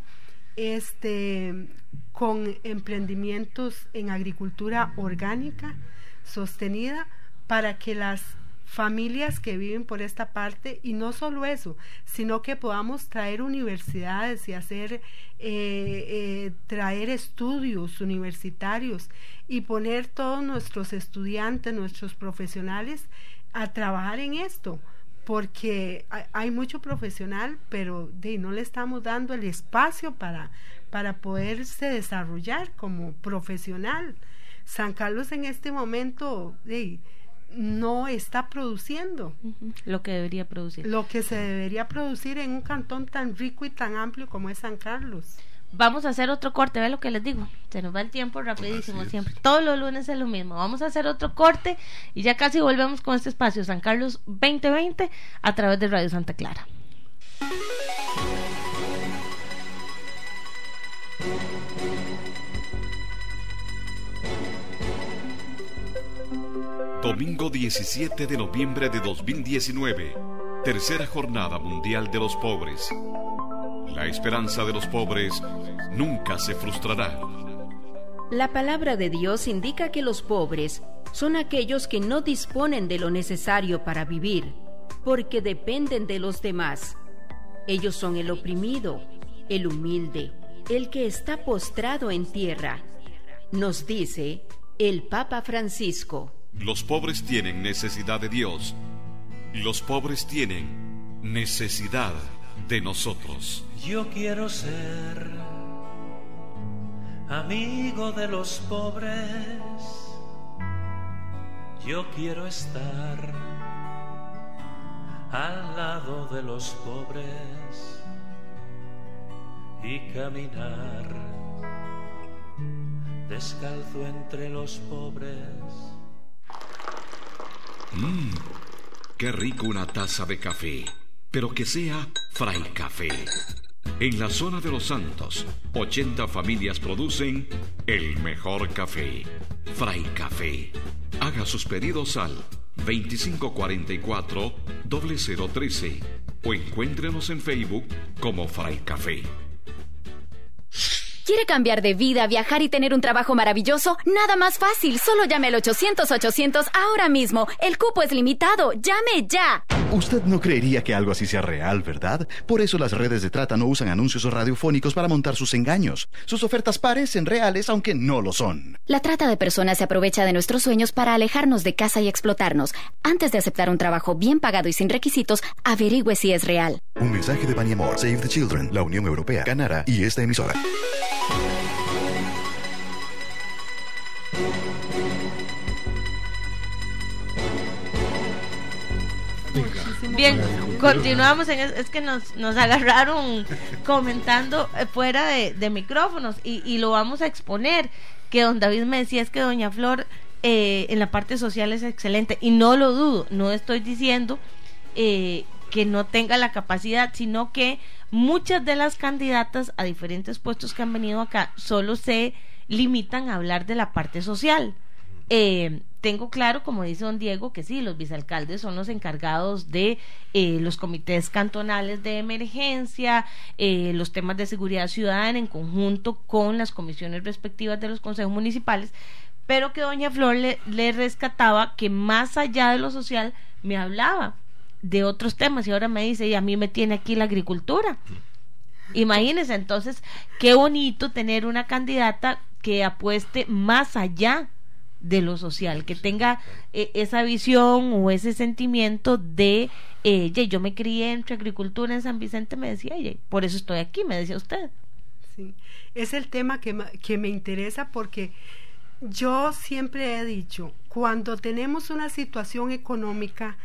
este, con emprendimientos en agricultura orgánica sostenida para que las familias que viven por esta parte y no solo eso, sino que podamos traer universidades y hacer, eh, eh, traer estudios universitarios y poner todos nuestros estudiantes, nuestros profesionales a trabajar en esto porque hay, mucho profesional, pero de, no le estamos dando el espacio para, para poderse desarrollar como profesional. San Carlos en este momento de, no está produciendo lo que debería producir. Lo que se debería producir en un cantón tan rico y tan amplio como es San Carlos. Vamos a hacer otro corte, ve lo que les digo. Se nos va el tiempo rapidísimo siempre. Todos los lunes es lo mismo. Vamos a hacer otro corte y ya casi volvemos con este espacio San Carlos 2020 a través de Radio Santa Clara. Domingo 17 de noviembre de 2019, tercera jornada mundial de los pobres. La esperanza de los pobres nunca se frustrará. La palabra de Dios indica que los pobres son aquellos que no disponen de lo necesario para vivir, porque dependen de los demás. Ellos son el oprimido, el humilde, el que está postrado en tierra. Nos dice el Papa Francisco. Los pobres tienen necesidad de Dios. Los pobres tienen necesidad de nosotros. Yo quiero ser amigo de los pobres. Yo quiero estar al lado de los pobres y caminar descalzo entre los pobres. Mmm, qué rico una taza de café, pero que sea Fray Café. En la zona de los Santos, 80 familias producen el mejor café. Fray Café. Haga sus pedidos al 2544 0013 o encuéntrenos en Facebook como Fray Café. ¿Quiere cambiar de vida, viajar y tener un trabajo maravilloso? Nada más fácil. Solo llame al 800-800 ahora mismo. El cupo es limitado. ¡Llame ya! Usted no creería que algo así sea real, ¿verdad? Por eso las redes de trata no usan anuncios radiofónicos para montar sus engaños. Sus ofertas parecen reales, aunque no lo son. La trata de personas se aprovecha de nuestros sueños para alejarnos de casa y explotarnos. Antes de aceptar un trabajo bien pagado y sin requisitos, averigüe si es real. Un mensaje de Baniamor, Save the Children, la Unión Europea, Canara y esta emisora. Bien, continuamos. En, es que nos, nos agarraron comentando eh, fuera de, micrófonos y, y, lo vamos a exponer. Que don David me decía es que doña Flor eh, en la parte social es excelente y no lo dudo. No estoy diciendo eh, que no tenga la capacidad, sino que muchas de las candidatas a diferentes puestos que han venido acá solo se limitan a hablar de la parte social. Eh, tengo claro, como dice don Diego, que sí, los vicealcaldes son los encargados de eh, los comités cantonales de emergencia, eh, los temas de seguridad ciudadana en conjunto con las comisiones respectivas de los consejos municipales, pero que doña Flor le, le rescataba que más allá de lo social me hablaba de otros temas y ahora me dice, y a mí me tiene aquí la agricultura. Imagínense entonces qué bonito tener una candidata que apueste más allá de lo social, que tenga eh, esa visión o ese sentimiento de, eh, yo me crié entre agricultura en San Vicente, me decía, por eso estoy aquí, me decía usted. Sí, es el tema que, que me interesa porque yo siempre he dicho, cuando tenemos una situación económica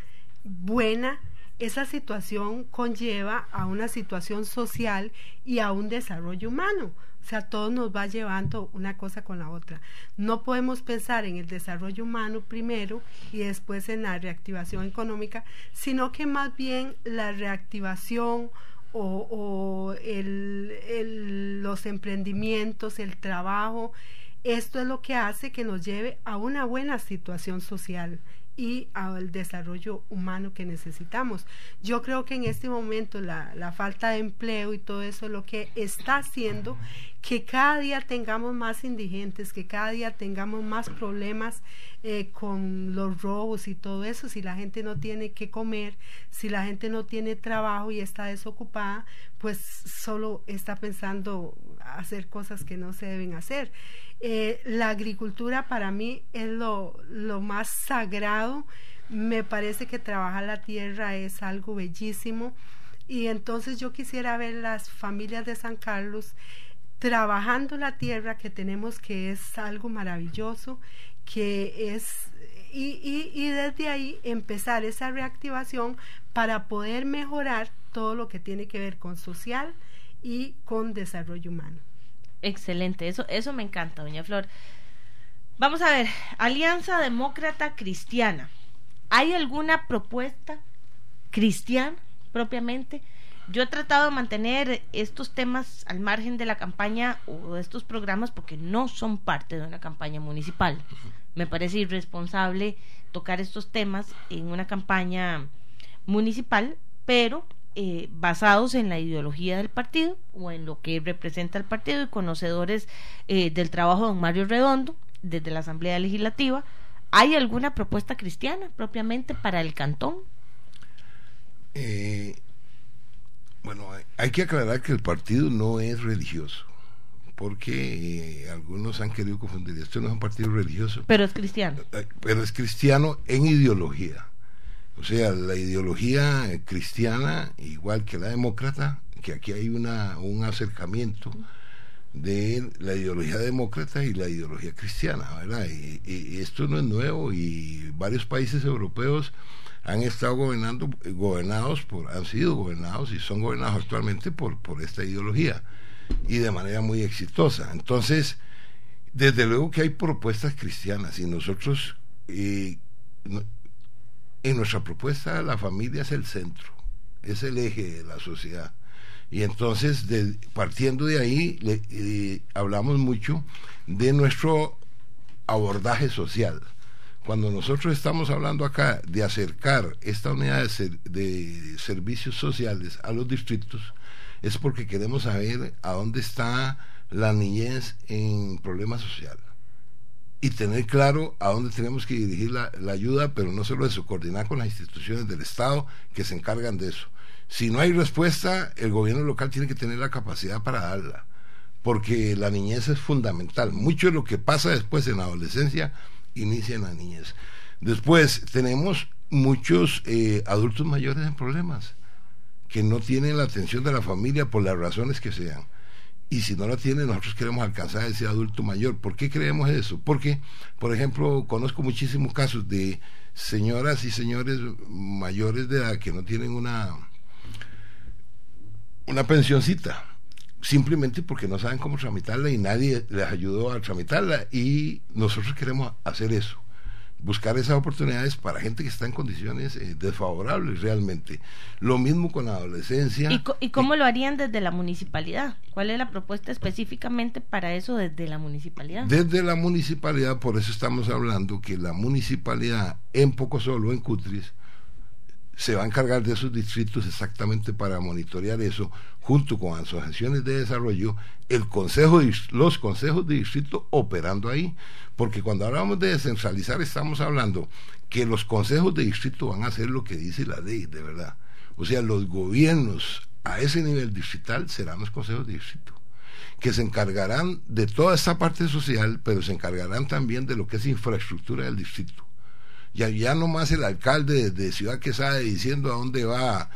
buena, esa situación conlleva a una situación social y a un desarrollo humano. O sea, todo nos va llevando una cosa con la otra. No podemos pensar en el desarrollo humano primero y después en la reactivación económica, sino que más bien la reactivación o, los emprendimientos, el trabajo, esto es lo que hace que nos lleve a una buena situación social y al desarrollo humano que necesitamos. Yo creo que en este momento la, la, falta de empleo y todo eso lo que está haciendo que cada día tengamos más indigentes, que cada día tengamos más problemas eh, con los robos y todo eso. Si la gente no tiene que comer, si la gente no tiene trabajo y está desocupada, pues solo está pensando hacer cosas que no se deben hacer. Eh, la agricultura para mí es lo, lo más sagrado. Me parece que trabajar la tierra es algo bellísimo. Y entonces yo quisiera ver las familias de San Carlos trabajando la tierra que tenemos, que es algo maravilloso, que es, y, y, y, desde ahí empezar esa reactivación para poder mejorar todo lo que tiene que ver con social y con desarrollo humano. Excelente, eso, eso me encanta, doña Flor. Vamos a ver, Alianza Demócrata Cristiana. ¿Hay alguna propuesta cristiana propiamente? Yo he tratado de mantener estos temas al margen de la campaña o de estos programas porque no son parte de una campaña municipal. Me parece irresponsable tocar estos temas en una campaña municipal, pero eh, basados en la ideología del partido o en lo que representa el partido y conocedores eh, del trabajo de don Mario Redondo desde la Asamblea Legislativa. ¿Hay alguna propuesta cristiana propiamente para el cantón? Eh, bueno, hay que aclarar que el partido no es religioso, porque algunos han querido confundir. Esto no es un partido religioso. Pero es cristiano. Pero es cristiano en ideología. O sea, la ideología cristiana, igual que la demócrata, que aquí hay una, un acercamiento de la ideología demócrata y la ideología cristiana, ¿verdad? Y, esto no es nuevo y varios países europeos han estado gobernando, gobernados por, han sido gobernados y son gobernados actualmente por, por esta ideología y de manera muy exitosa. Entonces, desde luego que hay propuestas cristianas y nosotros eh, en nuestra propuesta la familia es el centro, es el eje de la sociedad. Y entonces, partiendo de ahí, le, hablamos mucho de nuestro abordaje social. Cuando nosotros estamos hablando acá de acercar esta unidad de servicios sociales a los distritos, es porque queremos saber a dónde está la niñez en problemas sociales y tener claro a dónde tenemos que dirigir la, ayuda, pero no solo eso, coordinar con las instituciones del Estado que se encargan de eso. Si no hay respuesta, el gobierno local tiene que tener la capacidad para darla, porque la niñez es fundamental. Mucho de lo que pasa después en la adolescencia inicia en la niñez. Después tenemos muchos eh, adultos mayores en problemas que no tienen la atención de la familia por las razones que sean y si no la tiene, nosotros queremos alcanzar a ese adulto mayor. ¿Por qué creemos eso? Porque, por ejemplo, conozco muchísimos casos de señoras y señores mayores de edad que no tienen una, una pensioncita, simplemente porque no saben cómo tramitarla y nadie les ayudó a tramitarla y nosotros queremos hacer eso buscar esas oportunidades para gente que está en condiciones eh, desfavorables realmente. Lo mismo con la adolescencia. ¿Y, cómo lo harían desde la municipalidad? ¿Cuál es la propuesta específicamente para eso desde la municipalidad? Desde la municipalidad, por eso estamos hablando que la municipalidad en Poco Solo, en Cutris, se va a encargar de esos distritos exactamente para monitorear eso, junto con asociaciones de desarrollo, el consejo los consejos de distrito operando ahí, porque cuando hablamos de descentralizar estamos hablando que los consejos de distrito van a hacer lo que dice la ley, de verdad. O sea, los gobiernos a ese nivel distrital serán los consejos de distrito que se encargarán de toda esta parte social, pero se encargarán también de lo que es infraestructura del distrito ya, ya más el alcalde de Ciudad Quesada diciendo a dónde va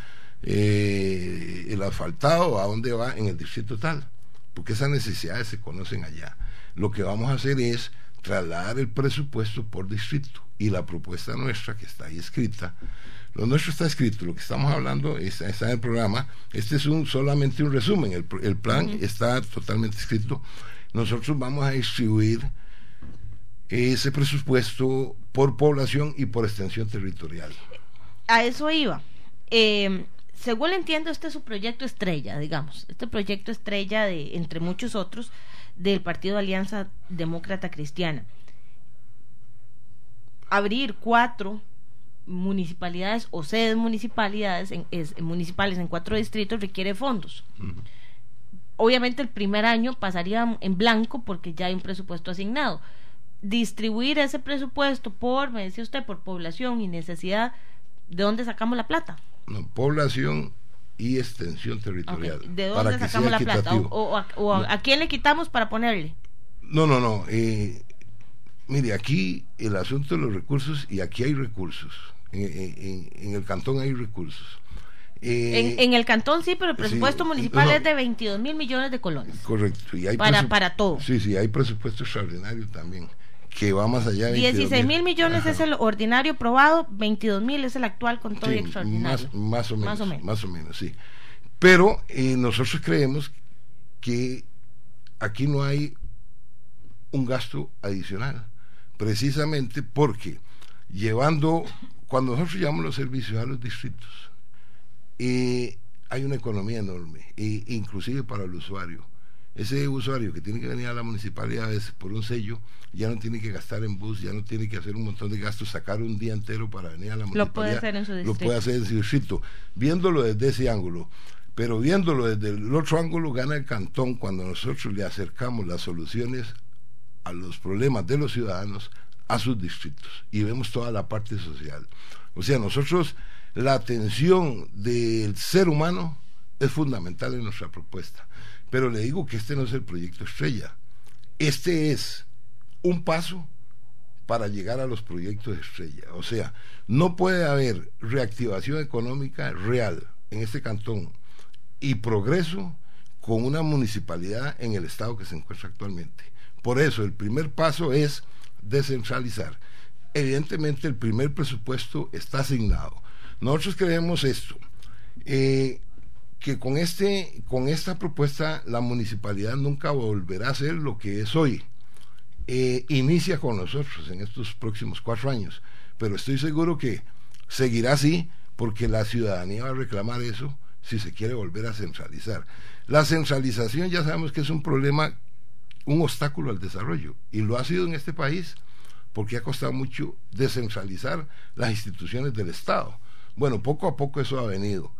eh, el asfaltado, a dónde va en el distrito tal, porque esas necesidades se conocen allá. Lo que vamos a hacer es trasladar el presupuesto por distrito y la propuesta nuestra que está ahí escrita lo nuestro está escrito, lo que estamos hablando está, en el programa. Este es un solamente un resumen. El, el plan está totalmente escrito. Nosotros vamos a distribuir ese presupuesto por población y por extensión territorial. A eso iba. Eh, según entiendo, este es su proyecto estrella, digamos, este proyecto estrella de, entre muchos otros, del Partido Alianza Demócrata Cristiana. Abrir cuatro municipalidades o sedes municipalidades en, municipales en cuatro distritos requiere fondos. Obviamente el primer año pasaría en blanco porque ya hay un presupuesto asignado distribuir ese presupuesto por, me decía usted, por población y necesidad, ¿de dónde sacamos la plata? No, población y extensión territorial. ¿De dónde sacamos la plata? ¿O, a, quién le quitamos para ponerle? No, no, no. Eh, mire, aquí el asunto de los recursos, y aquí hay recursos. En, el cantón hay recursos. Eh, en, el cantón sí, pero el presupuesto municipal es de 22 mil millones de colones. Correcto. Y hay para, para todo. Sí, sí, hay presupuesto extraordinario también que va más allá de 16 mil millones es el ordinario probado, 22 mil es el actual con todo extraordinario. Más, o menos, más, o menos, sí. Pero eh, nosotros creemos que aquí no hay un gasto adicional, precisamente porque llevando, cuando nosotros llevamos los servicios a los distritos, eh, hay una economía enorme, e inclusive para el usuario. Ese usuario que tiene que venir a la municipalidad a veces por un sello, ya no tiene que gastar en bus, ya no tiene que hacer un montón de gastos, sacar un día entero para venir a la municipalidad. Lo puede hacer en su distrito. Lo puede hacer en su distrito. Viéndolo desde ese ángulo, pero viéndolo desde el otro ángulo, gana el cantón cuando nosotros le acercamos las soluciones a los problemas de los ciudadanos a sus distritos y vemos toda la parte social. O sea, nosotros la atención del ser humano es fundamental en nuestra propuesta. Pero le digo que este no es el proyecto estrella. Este es un paso para llegar a los proyectos estrella. O sea, no puede haber reactivación económica real en este cantón y progreso con una municipalidad en el estado que se encuentra actualmente. Por eso el primer paso es descentralizar. Evidentemente el primer presupuesto está asignado. Nosotros creemos esto, eh, que con, este, con esta propuesta la municipalidad nunca volverá a ser lo que es hoy. Eh, inicia con nosotros en estos próximos cuatro años, pero estoy seguro que seguirá así porque la ciudadanía va a reclamar eso si se quiere volver a centralizar. La centralización ya sabemos que es un problema, un obstáculo al desarrollo, y lo ha sido en este país porque ha costado mucho descentralizar las instituciones del Estado. Bueno, poco a poco eso ha venido.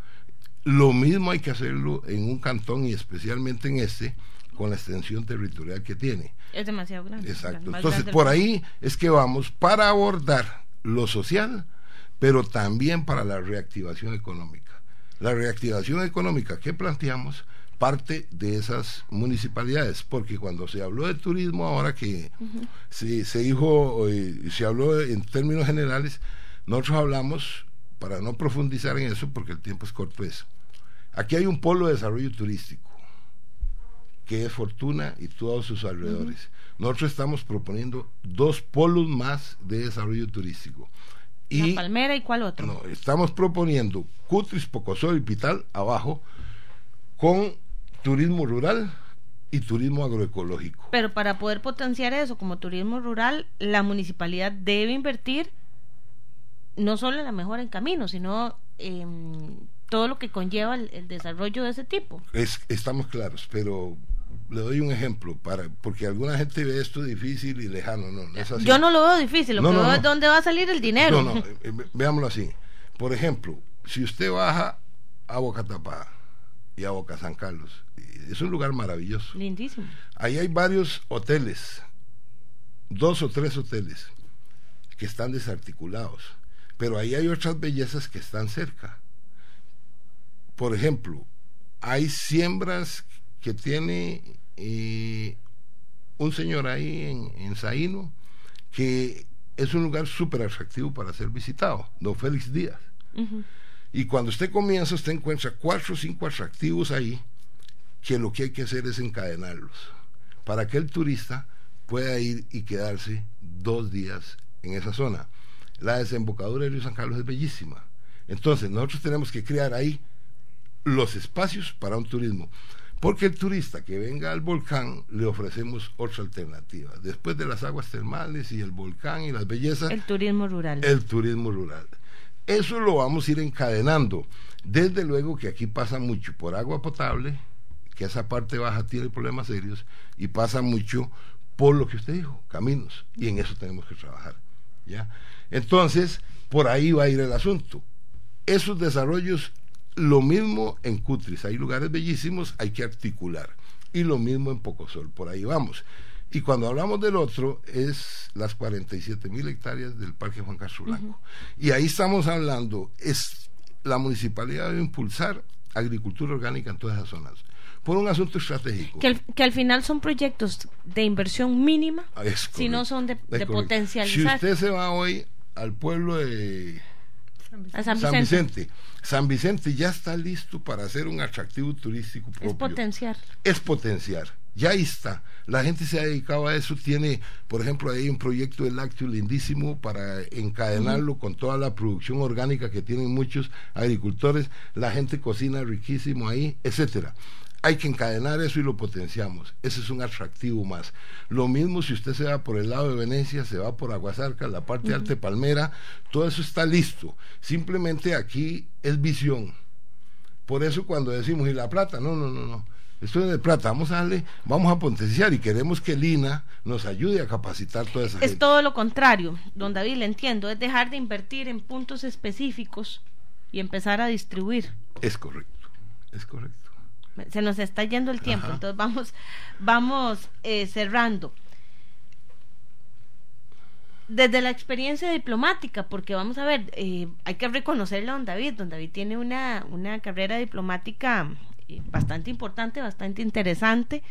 Lo mismo hay que hacerlo en un cantón y especialmente en este, con la extensión territorial que tiene. Es demasiado grande. Exacto. Entonces, por ahí es que vamos para abordar lo social, pero también para la reactivación económica. La reactivación económica que planteamos parte de esas municipalidades, porque cuando se habló de turismo, ahora que se, dijo, eh, se habló en términos generales, nosotros hablamos, para no profundizar en eso, porque el tiempo es corto, es, aquí hay un polo de desarrollo turístico, que es Fortuna y todos sus alrededores. Nosotros estamos proponiendo dos polos más de desarrollo turístico. Y, ¿La Palmera y cuál otro? No, estamos proponiendo Cutris, Pocosol y Pital abajo con turismo rural y turismo agroecológico. Pero para poder potenciar eso como turismo rural, la municipalidad debe invertir no solo la mejora en caminos, sino en todo lo que conlleva el, desarrollo de ese tipo. Es, estamos claros, pero le doy un ejemplo para porque alguna gente ve esto difícil y lejano, no, es así. Yo no lo veo difícil, lo que veo es dónde va a salir el dinero. No, no, eh, veámoslo así. Por ejemplo, si usted baja a Boca Tapada y a Boca San Carlos, es un lugar maravilloso. Lindísimo. Ahí hay varios hoteles, dos o tres hoteles que están desarticulados, pero ahí hay otras bellezas que están cerca. Por ejemplo, hay siembras que tiene eh, un señor ahí en, en Zaino que es un lugar súper atractivo para ser visitado, don Félix Díaz. Y cuando usted comienza, usted encuentra cuatro o cinco atractivos ahí que lo que hay que hacer es encadenarlos para que el turista pueda ir y quedarse dos días en esa zona. La desembocadura de Río San Carlos es bellísima. Entonces, nosotros tenemos que crear ahí los espacios para un turismo. Porque el turista que venga al volcán le ofrecemos otra alternativa. Después de las aguas termales y el volcán y las bellezas. El turismo rural. El turismo rural. Eso lo vamos a ir encadenando. Desde luego que aquí pasa mucho por agua potable, que esa parte baja tiene problemas serios, y pasa mucho por lo que usted dijo, caminos. Y en eso tenemos que trabajar. ¿Ya? Entonces, por ahí va a ir el asunto. Esos desarrollos lo mismo en Cutris, hay lugares bellísimos, hay que articular. Y lo mismo en Pocosol, por ahí vamos. Y cuando hablamos del otro, es las 47 mil hectáreas del Parque Juan Castro Blanco. Y ahí estamos hablando, es la municipalidad debe impulsar agricultura orgánica en todas esas zonas por un asunto estratégico. Que, que al final son proyectos de inversión mínima, si no son de, de potencializar. Si usted se va hoy al pueblo de San Vicente. San Vicente. ya está listo para hacer un atractivo turístico propio. Es potenciar. Es potenciar. Ya está. La gente se ha dedicado a eso. Tiene, por ejemplo, ahí un proyecto de lácteo lindísimo para encadenarlo con toda la producción orgánica que tienen muchos agricultores. La gente cocina riquísimo ahí, etcétera. Hay que encadenar eso y lo potenciamos. Ese es un atractivo más. Lo mismo si usted se va por el lado de Venecia, se va por Aguasarca, la parte de Arte Palmera, todo eso está listo. Simplemente aquí es visión. Por eso cuando decimos, ¿y la plata? No, no, no, no. Esto es de plata, vamos a darle, vamos a potenciar y queremos que Lina nos ayude a capacitar toda esa Es todo lo contrario, don David, le entiendo, es dejar de invertir en puntos específicos y empezar a distribuir. Es correcto, es correcto se nos está yendo el tiempo, entonces vamos, vamos eh, cerrando. Desde la experiencia diplomática, porque vamos a ver, eh, hay que reconocerle a don David, don David tiene una, una carrera diplomática eh, bastante importante, bastante interesante,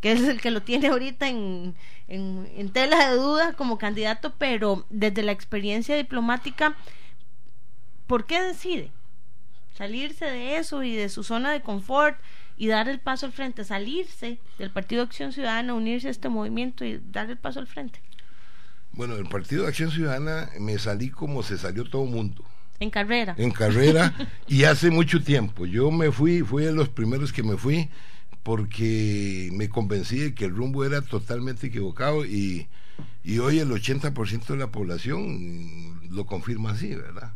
que es el que lo tiene ahorita en, en, en tela de duda como candidato, pero desde la experiencia diplomática, ¿por qué decide? Salirse de eso y de su zona de confort y dar el paso al frente, salirse del Partido de Acción Ciudadana, unirse a este movimiento y dar el paso al frente? Bueno, el Partido de Acción Ciudadana me salí como se salió todo el mundo. En carrera. En carrera y hace mucho tiempo. Yo me fui, fui de los primeros que me fui porque me convencí de que el rumbo era totalmente equivocado y, y hoy el 80% de la población lo confirma así, ¿verdad?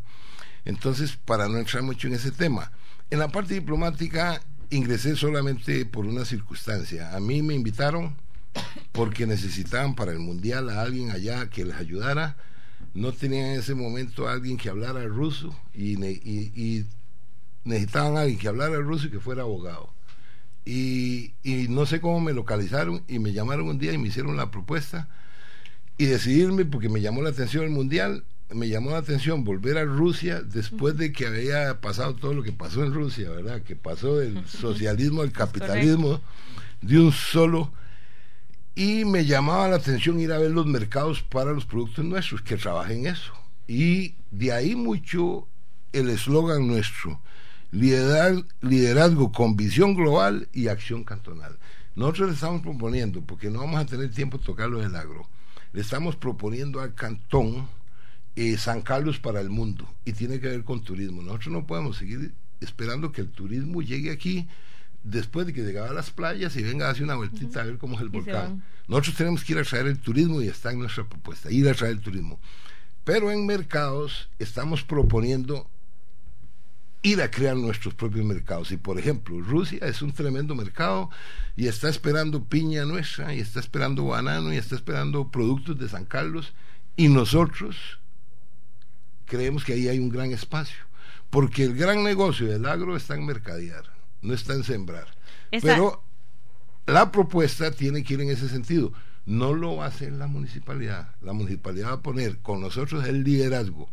Entonces, para no entrar mucho en ese tema, en la parte diplomática ingresé solamente por una circunstancia. A mí me invitaron porque necesitaban para el mundial a alguien allá que les ayudara. No tenían en ese momento a alguien que hablara ruso y, necesitaban a alguien que hablara ruso y que fuera abogado. Y, y, no sé cómo me localizaron y me llamaron un día y me hicieron la propuesta y decidirme porque me llamó la atención el mundial me llamó la atención volver a Rusia después de que había pasado todo lo que pasó en Rusia, ¿verdad? Que pasó del socialismo al capitalismo de un solo. Y me llamaba la atención ir a ver los mercados para los productos nuestros, que trabajen eso. Y de ahí mucho el eslogan nuestro, liderazgo con visión global y acción cantonal. Nosotros le estamos proponiendo, porque no vamos a tener tiempo de tocarlo del agro, le estamos proponiendo al cantón, eh, San Carlos para el mundo y tiene que ver con turismo. Nosotros no podemos seguir esperando que el turismo llegue aquí después de que llegaba a las playas y venga a hacer una vueltita a ver cómo es el volcán. Nosotros tenemos que ir a traer el turismo y está en nuestra propuesta, ir a traer el turismo. Pero en mercados estamos proponiendo ir a crear nuestros propios mercados. Y por ejemplo, Rusia es un tremendo mercado y está esperando piña nuestra, y está esperando banano, y está esperando productos de San Carlos, y nosotros creemos que ahí hay un gran espacio, porque el gran negocio del agro está en mercadear, no está en sembrar. Pero la propuesta tiene que ir en ese sentido. No lo va a hacer la municipalidad. La municipalidad va a poner con nosotros el liderazgo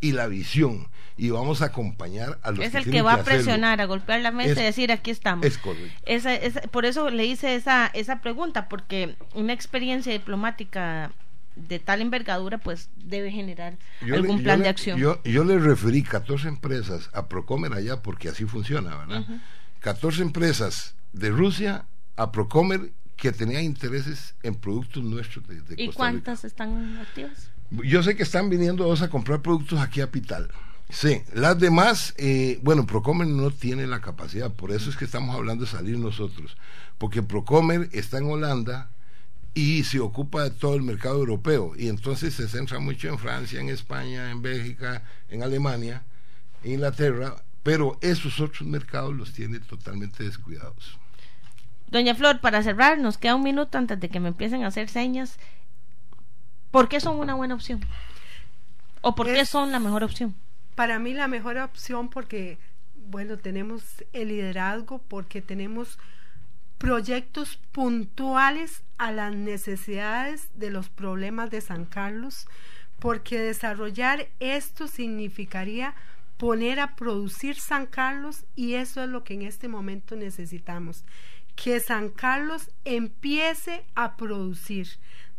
y la visión y vamos a acompañar a los es el que va a presionar a golpear la mesa y decir aquí estamos es correcto por eso le hice esa esa pregunta porque una experiencia diplomática de tal envergadura, pues debe generar algún plan de acción. Yo, yo le referí 14 empresas a Procomer allá porque así funciona, ¿verdad? 14 empresas de Rusia a Procomer que tenían intereses en productos nuestros de, de ¿Y cuántas están activas? Yo sé que están viniendo dos a comprar productos aquí a Pital. Sí, las demás, eh, bueno, Procomer no tiene la capacidad, por eso es que estamos hablando de salir nosotros, porque Procomer está en Holanda, y se ocupa de todo el mercado europeo y entonces se centra mucho en Francia, en España, en Bélgica, en Alemania, en Inglaterra, pero esos otros mercados los tiene totalmente descuidados. Doña Flor, para cerrar, nos queda un minuto antes de que me empiecen a hacer señas. ¿Por qué son una buena opción? ¿O por qué son la mejor opción? Para mí la mejor opción porque, bueno, tenemos el liderazgo, porque tenemos proyectos puntuales a las necesidades de los problemas de San Carlos, porque desarrollar esto significaría poner a producir San Carlos y eso es lo que en este momento necesitamos, que San Carlos empiece a producir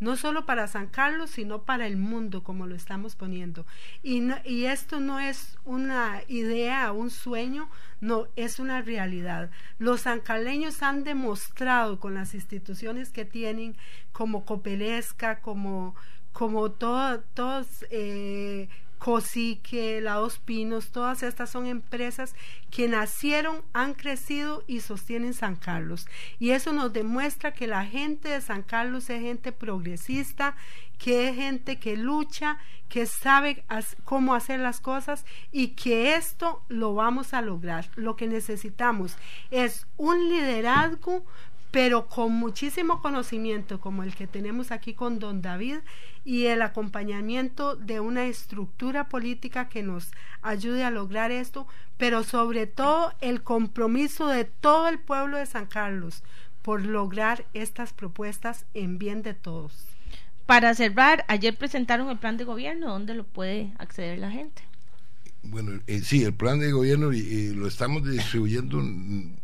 no solo para San Carlos, sino para el mundo, como lo estamos poniendo. Y, y esto no es una idea, un sueño, no, es una realidad. Los sancaleños han demostrado con las instituciones que tienen, como Copelesca, como, como todos, eh, Cosique, La Dos Pinos, todas estas son empresas que nacieron, han crecido y sostienen San Carlos. Y eso nos demuestra que la gente de San Carlos es gente progresista, que es gente que lucha, que sabe cómo hacer las cosas y que esto lo vamos a lograr. Lo que necesitamos es un liderazgo pero con muchísimo conocimiento como el que tenemos aquí con don David y el acompañamiento de una estructura política que nos ayude a lograr esto, pero sobre todo el compromiso de todo el pueblo de San Carlos por lograr estas propuestas en bien de todos. Para cerrar, ayer presentaron el plan de gobierno, ¿dónde lo puede acceder la gente? Bueno, eh, sí, el plan de gobierno y, lo estamos distribuyendo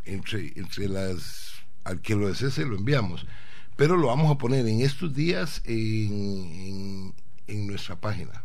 entre, entre las al que lo desee se lo enviamos. Pero lo vamos a poner en estos días en, en, nuestra página.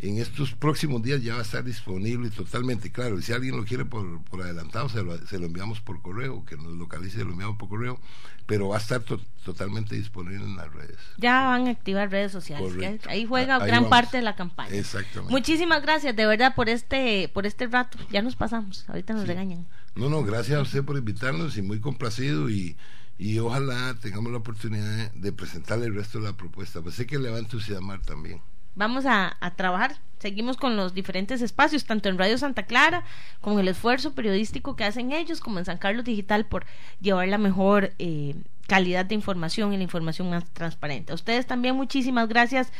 En estos próximos días ya va a estar disponible totalmente, claro. Y si alguien lo quiere por, por adelantado, se lo, se lo, enviamos por correo, que nos localice, lo enviamos por correo, pero va a estar totalmente disponible en las redes. Ya van a activar redes sociales. Ahí juega gran parte de la campaña. Exactamente. Muchísimas gracias, de verdad, por este, por este rato. Ya nos pasamos, ahorita nos regañan. No, no, gracias a usted por invitarnos y muy complacido y, y ojalá tengamos la oportunidad de presentarle el resto de la propuesta. Pues sé que le va a entusiasmar también. Vamos a, trabajar, seguimos con los diferentes espacios, tanto en Radio Santa Clara, con el esfuerzo periodístico que hacen ellos, como en San Carlos Digital, por llevar la mejor eh, calidad de información y la información más transparente. A ustedes también muchísimas gracias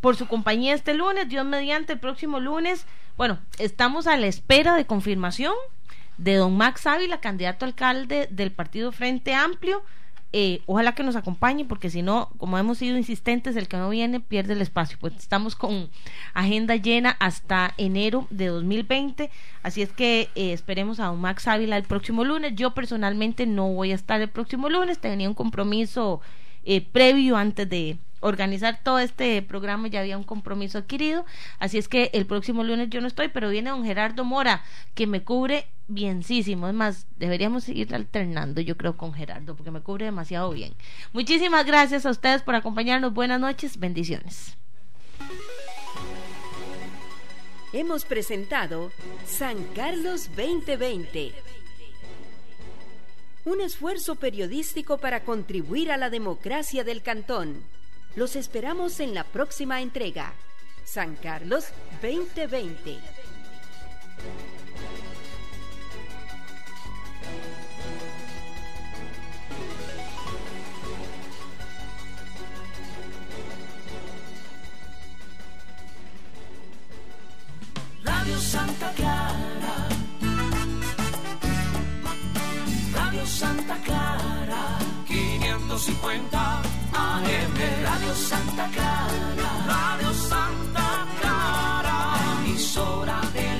por su compañía este lunes, Dios mediante el próximo lunes. Bueno, estamos a la espera de confirmación de don Max Ávila, candidato alcalde del partido Frente Amplio. Eh, ojalá que nos acompañe, porque si no, como hemos sido insistentes, el que no viene pierde el espacio. Pues estamos con agenda llena hasta enero de 2020, así es que eh, esperemos a don Max Ávila el próximo lunes. Yo personalmente no voy a estar el próximo lunes, tenía un compromiso eh, previo antes de organizar todo este programa ya había un compromiso adquirido, así es que el próximo lunes yo no estoy, pero viene don Gerardo Mora que me cubre bienísimo, es más, deberíamos seguir alternando yo creo con Gerardo porque me cubre demasiado bien. Muchísimas gracias a ustedes por acompañarnos, buenas noches, bendiciones. Hemos presentado San Carlos 2020 un esfuerzo periodístico para contribuir a la democracia del cantón. Los esperamos en la próxima entrega. San Carlos 2020. Radio Santa Clara. Radio Santa Clara. AM. Radio Santa Clara. Radio Santa Clara. Emisora de